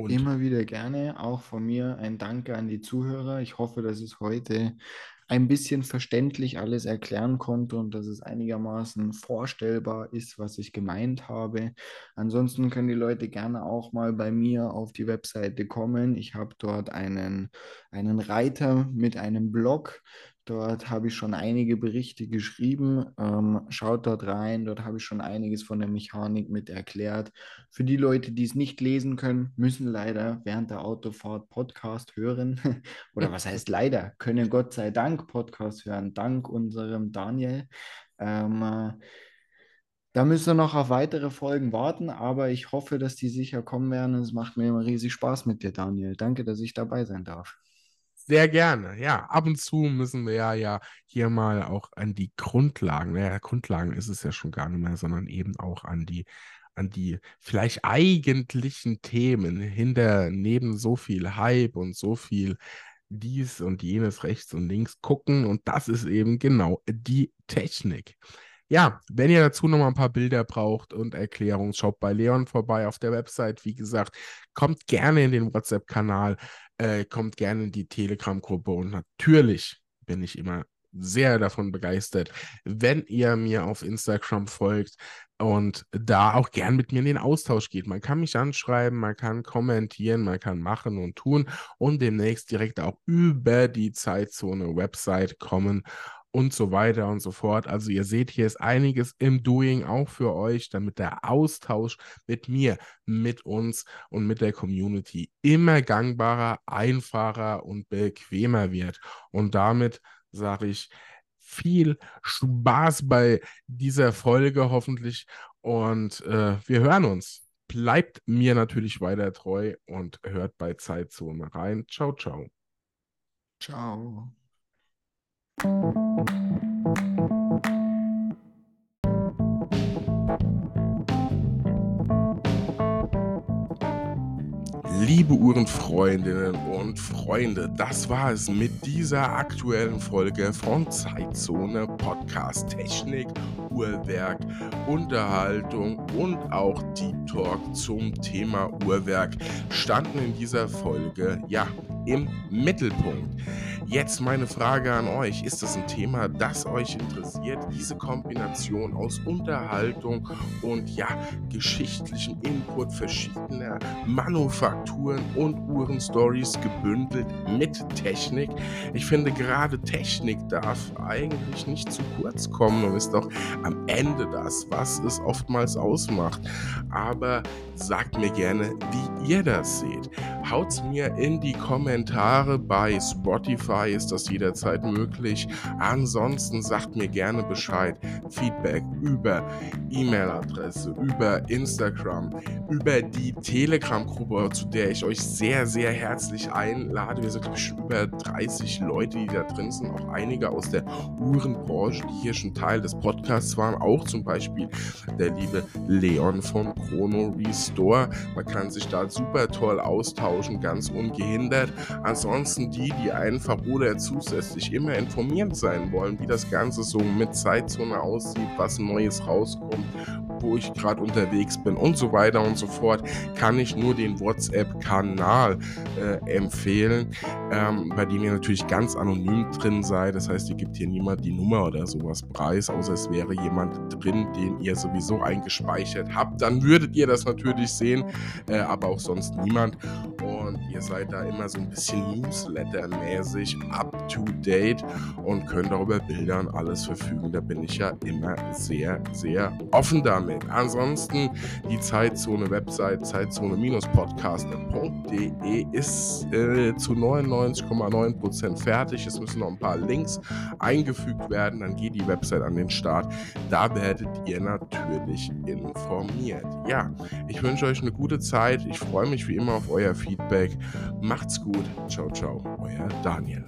Und Immer wieder gerne, auch von mir ein Danke an die Zuhörer. Ich hoffe, dass es heute ein bisschen verständlich alles erklären konnte und dass es einigermaßen vorstellbar ist, was ich gemeint habe. Ansonsten können die Leute gerne auch mal bei mir auf die Webseite kommen. Ich habe dort einen, einen Reiter mit einem Blog. Dort habe ich schon einige Berichte geschrieben. Ähm, schaut dort rein. Dort habe ich schon einiges von der Mechanik mit erklärt. Für die Leute, die es nicht lesen können, müssen leider während der Autofahrt Podcast hören. Oder was heißt leider? Können Gott sei Dank Podcast hören, dank unserem Daniel. Ähm, äh, da müsst ihr noch auf weitere Folgen warten, aber ich hoffe, dass die sicher kommen werden. Es macht mir immer riesig Spaß mit dir, Daniel. Danke, dass ich dabei sein darf. Sehr gerne. Ja, ab und zu müssen wir ja, ja hier mal auch an die Grundlagen, naja, Grundlagen ist es ja schon gar nicht mehr, sondern eben auch an die, an die vielleicht eigentlichen Themen hinter, neben so viel Hype und so viel dies und jenes rechts und links gucken. Und das ist eben genau die Technik. Ja, wenn ihr dazu noch mal ein paar Bilder braucht und Erklärungen, schaut bei Leon vorbei auf der Website. Wie gesagt, kommt gerne in den WhatsApp-Kanal, äh, kommt gerne in die Telegram-Gruppe und natürlich bin ich immer sehr davon begeistert, wenn ihr mir auf Instagram folgt und da auch gern mit mir in den Austausch geht. Man kann mich anschreiben, man kann kommentieren, man kann machen und tun und demnächst direkt auch über die Zeitzone-Website kommen und so weiter und so fort. Also ihr seht, hier ist einiges im Doing auch für euch, damit der Austausch mit mir, mit uns und mit der Community immer gangbarer, einfacher und bequemer wird. Und damit sage ich viel Spaß bei dieser Folge hoffentlich und äh, wir hören uns. Bleibt mir natürlich weiter treu und hört bei Zeitzone rein. Ciao, ciao. Ciao. Thank you. Liebe Uhrenfreundinnen und Freunde, das war es mit dieser aktuellen Folge von Zeitzone Podcast Technik, Uhrwerk, Unterhaltung und auch Deep Talk zum Thema Uhrwerk standen in dieser Folge ja im Mittelpunkt. Jetzt meine Frage an euch. Ist das ein Thema, das euch interessiert? Diese Kombination aus Unterhaltung und ja, geschichtlichem Input verschiedener Manufakturen und Uhrenstories gebündelt mit Technik. Ich finde, gerade Technik darf eigentlich nicht zu kurz kommen und ist doch am Ende das, was es oftmals ausmacht. Aber sagt mir gerne, wie ihr das seht. Haut's mir in die Kommentare bei Spotify, ist das jederzeit möglich. Ansonsten sagt mir gerne Bescheid. Feedback über E-Mail-Adresse, über Instagram, über die Telegram-Gruppe, zu der ich euch sehr, sehr herzlich einlade. Wir sind bestimmt über 30 Leute, die da drin sind, auch einige aus der Uhrenbranche, die hier schon Teil des Podcasts waren, auch zum Beispiel der liebe Leon von Chrono Restore. Man kann sich da super toll austauschen austauschen, ganz ungehindert. Ansonsten die, die einfach oder zusätzlich immer informiert sein wollen, wie das Ganze so mit Zeitzone aussieht, was Neues rauskommt, wo ich gerade unterwegs bin und so weiter und so fort, kann ich nur den WhatsApp-Kanal äh, empfehlen, ähm, bei dem ihr natürlich ganz anonym drin seid. Das heißt, ihr gibt hier niemand die Nummer oder sowas preis, außer es wäre jemand drin, den ihr sowieso eingespeichert habt. Dann würdet ihr das natürlich sehen, äh, aber auch sonst niemand. Ihr seid da immer so ein bisschen Newsletter-mäßig up to date und könnt auch über Bilder und alles verfügen. Da bin ich ja immer sehr, sehr offen damit. Ansonsten die Zeitzone-Website zeitzone-podcaster.de ist äh, zu 99,9% fertig. Es müssen noch ein paar Links eingefügt werden. Dann geht die Website an den Start. Da werdet ihr natürlich informiert. Ja, ich wünsche euch eine gute Zeit. Ich freue mich wie immer auf euer Feedback. Macht's gut. Ciao, ciao. Euer Daniel.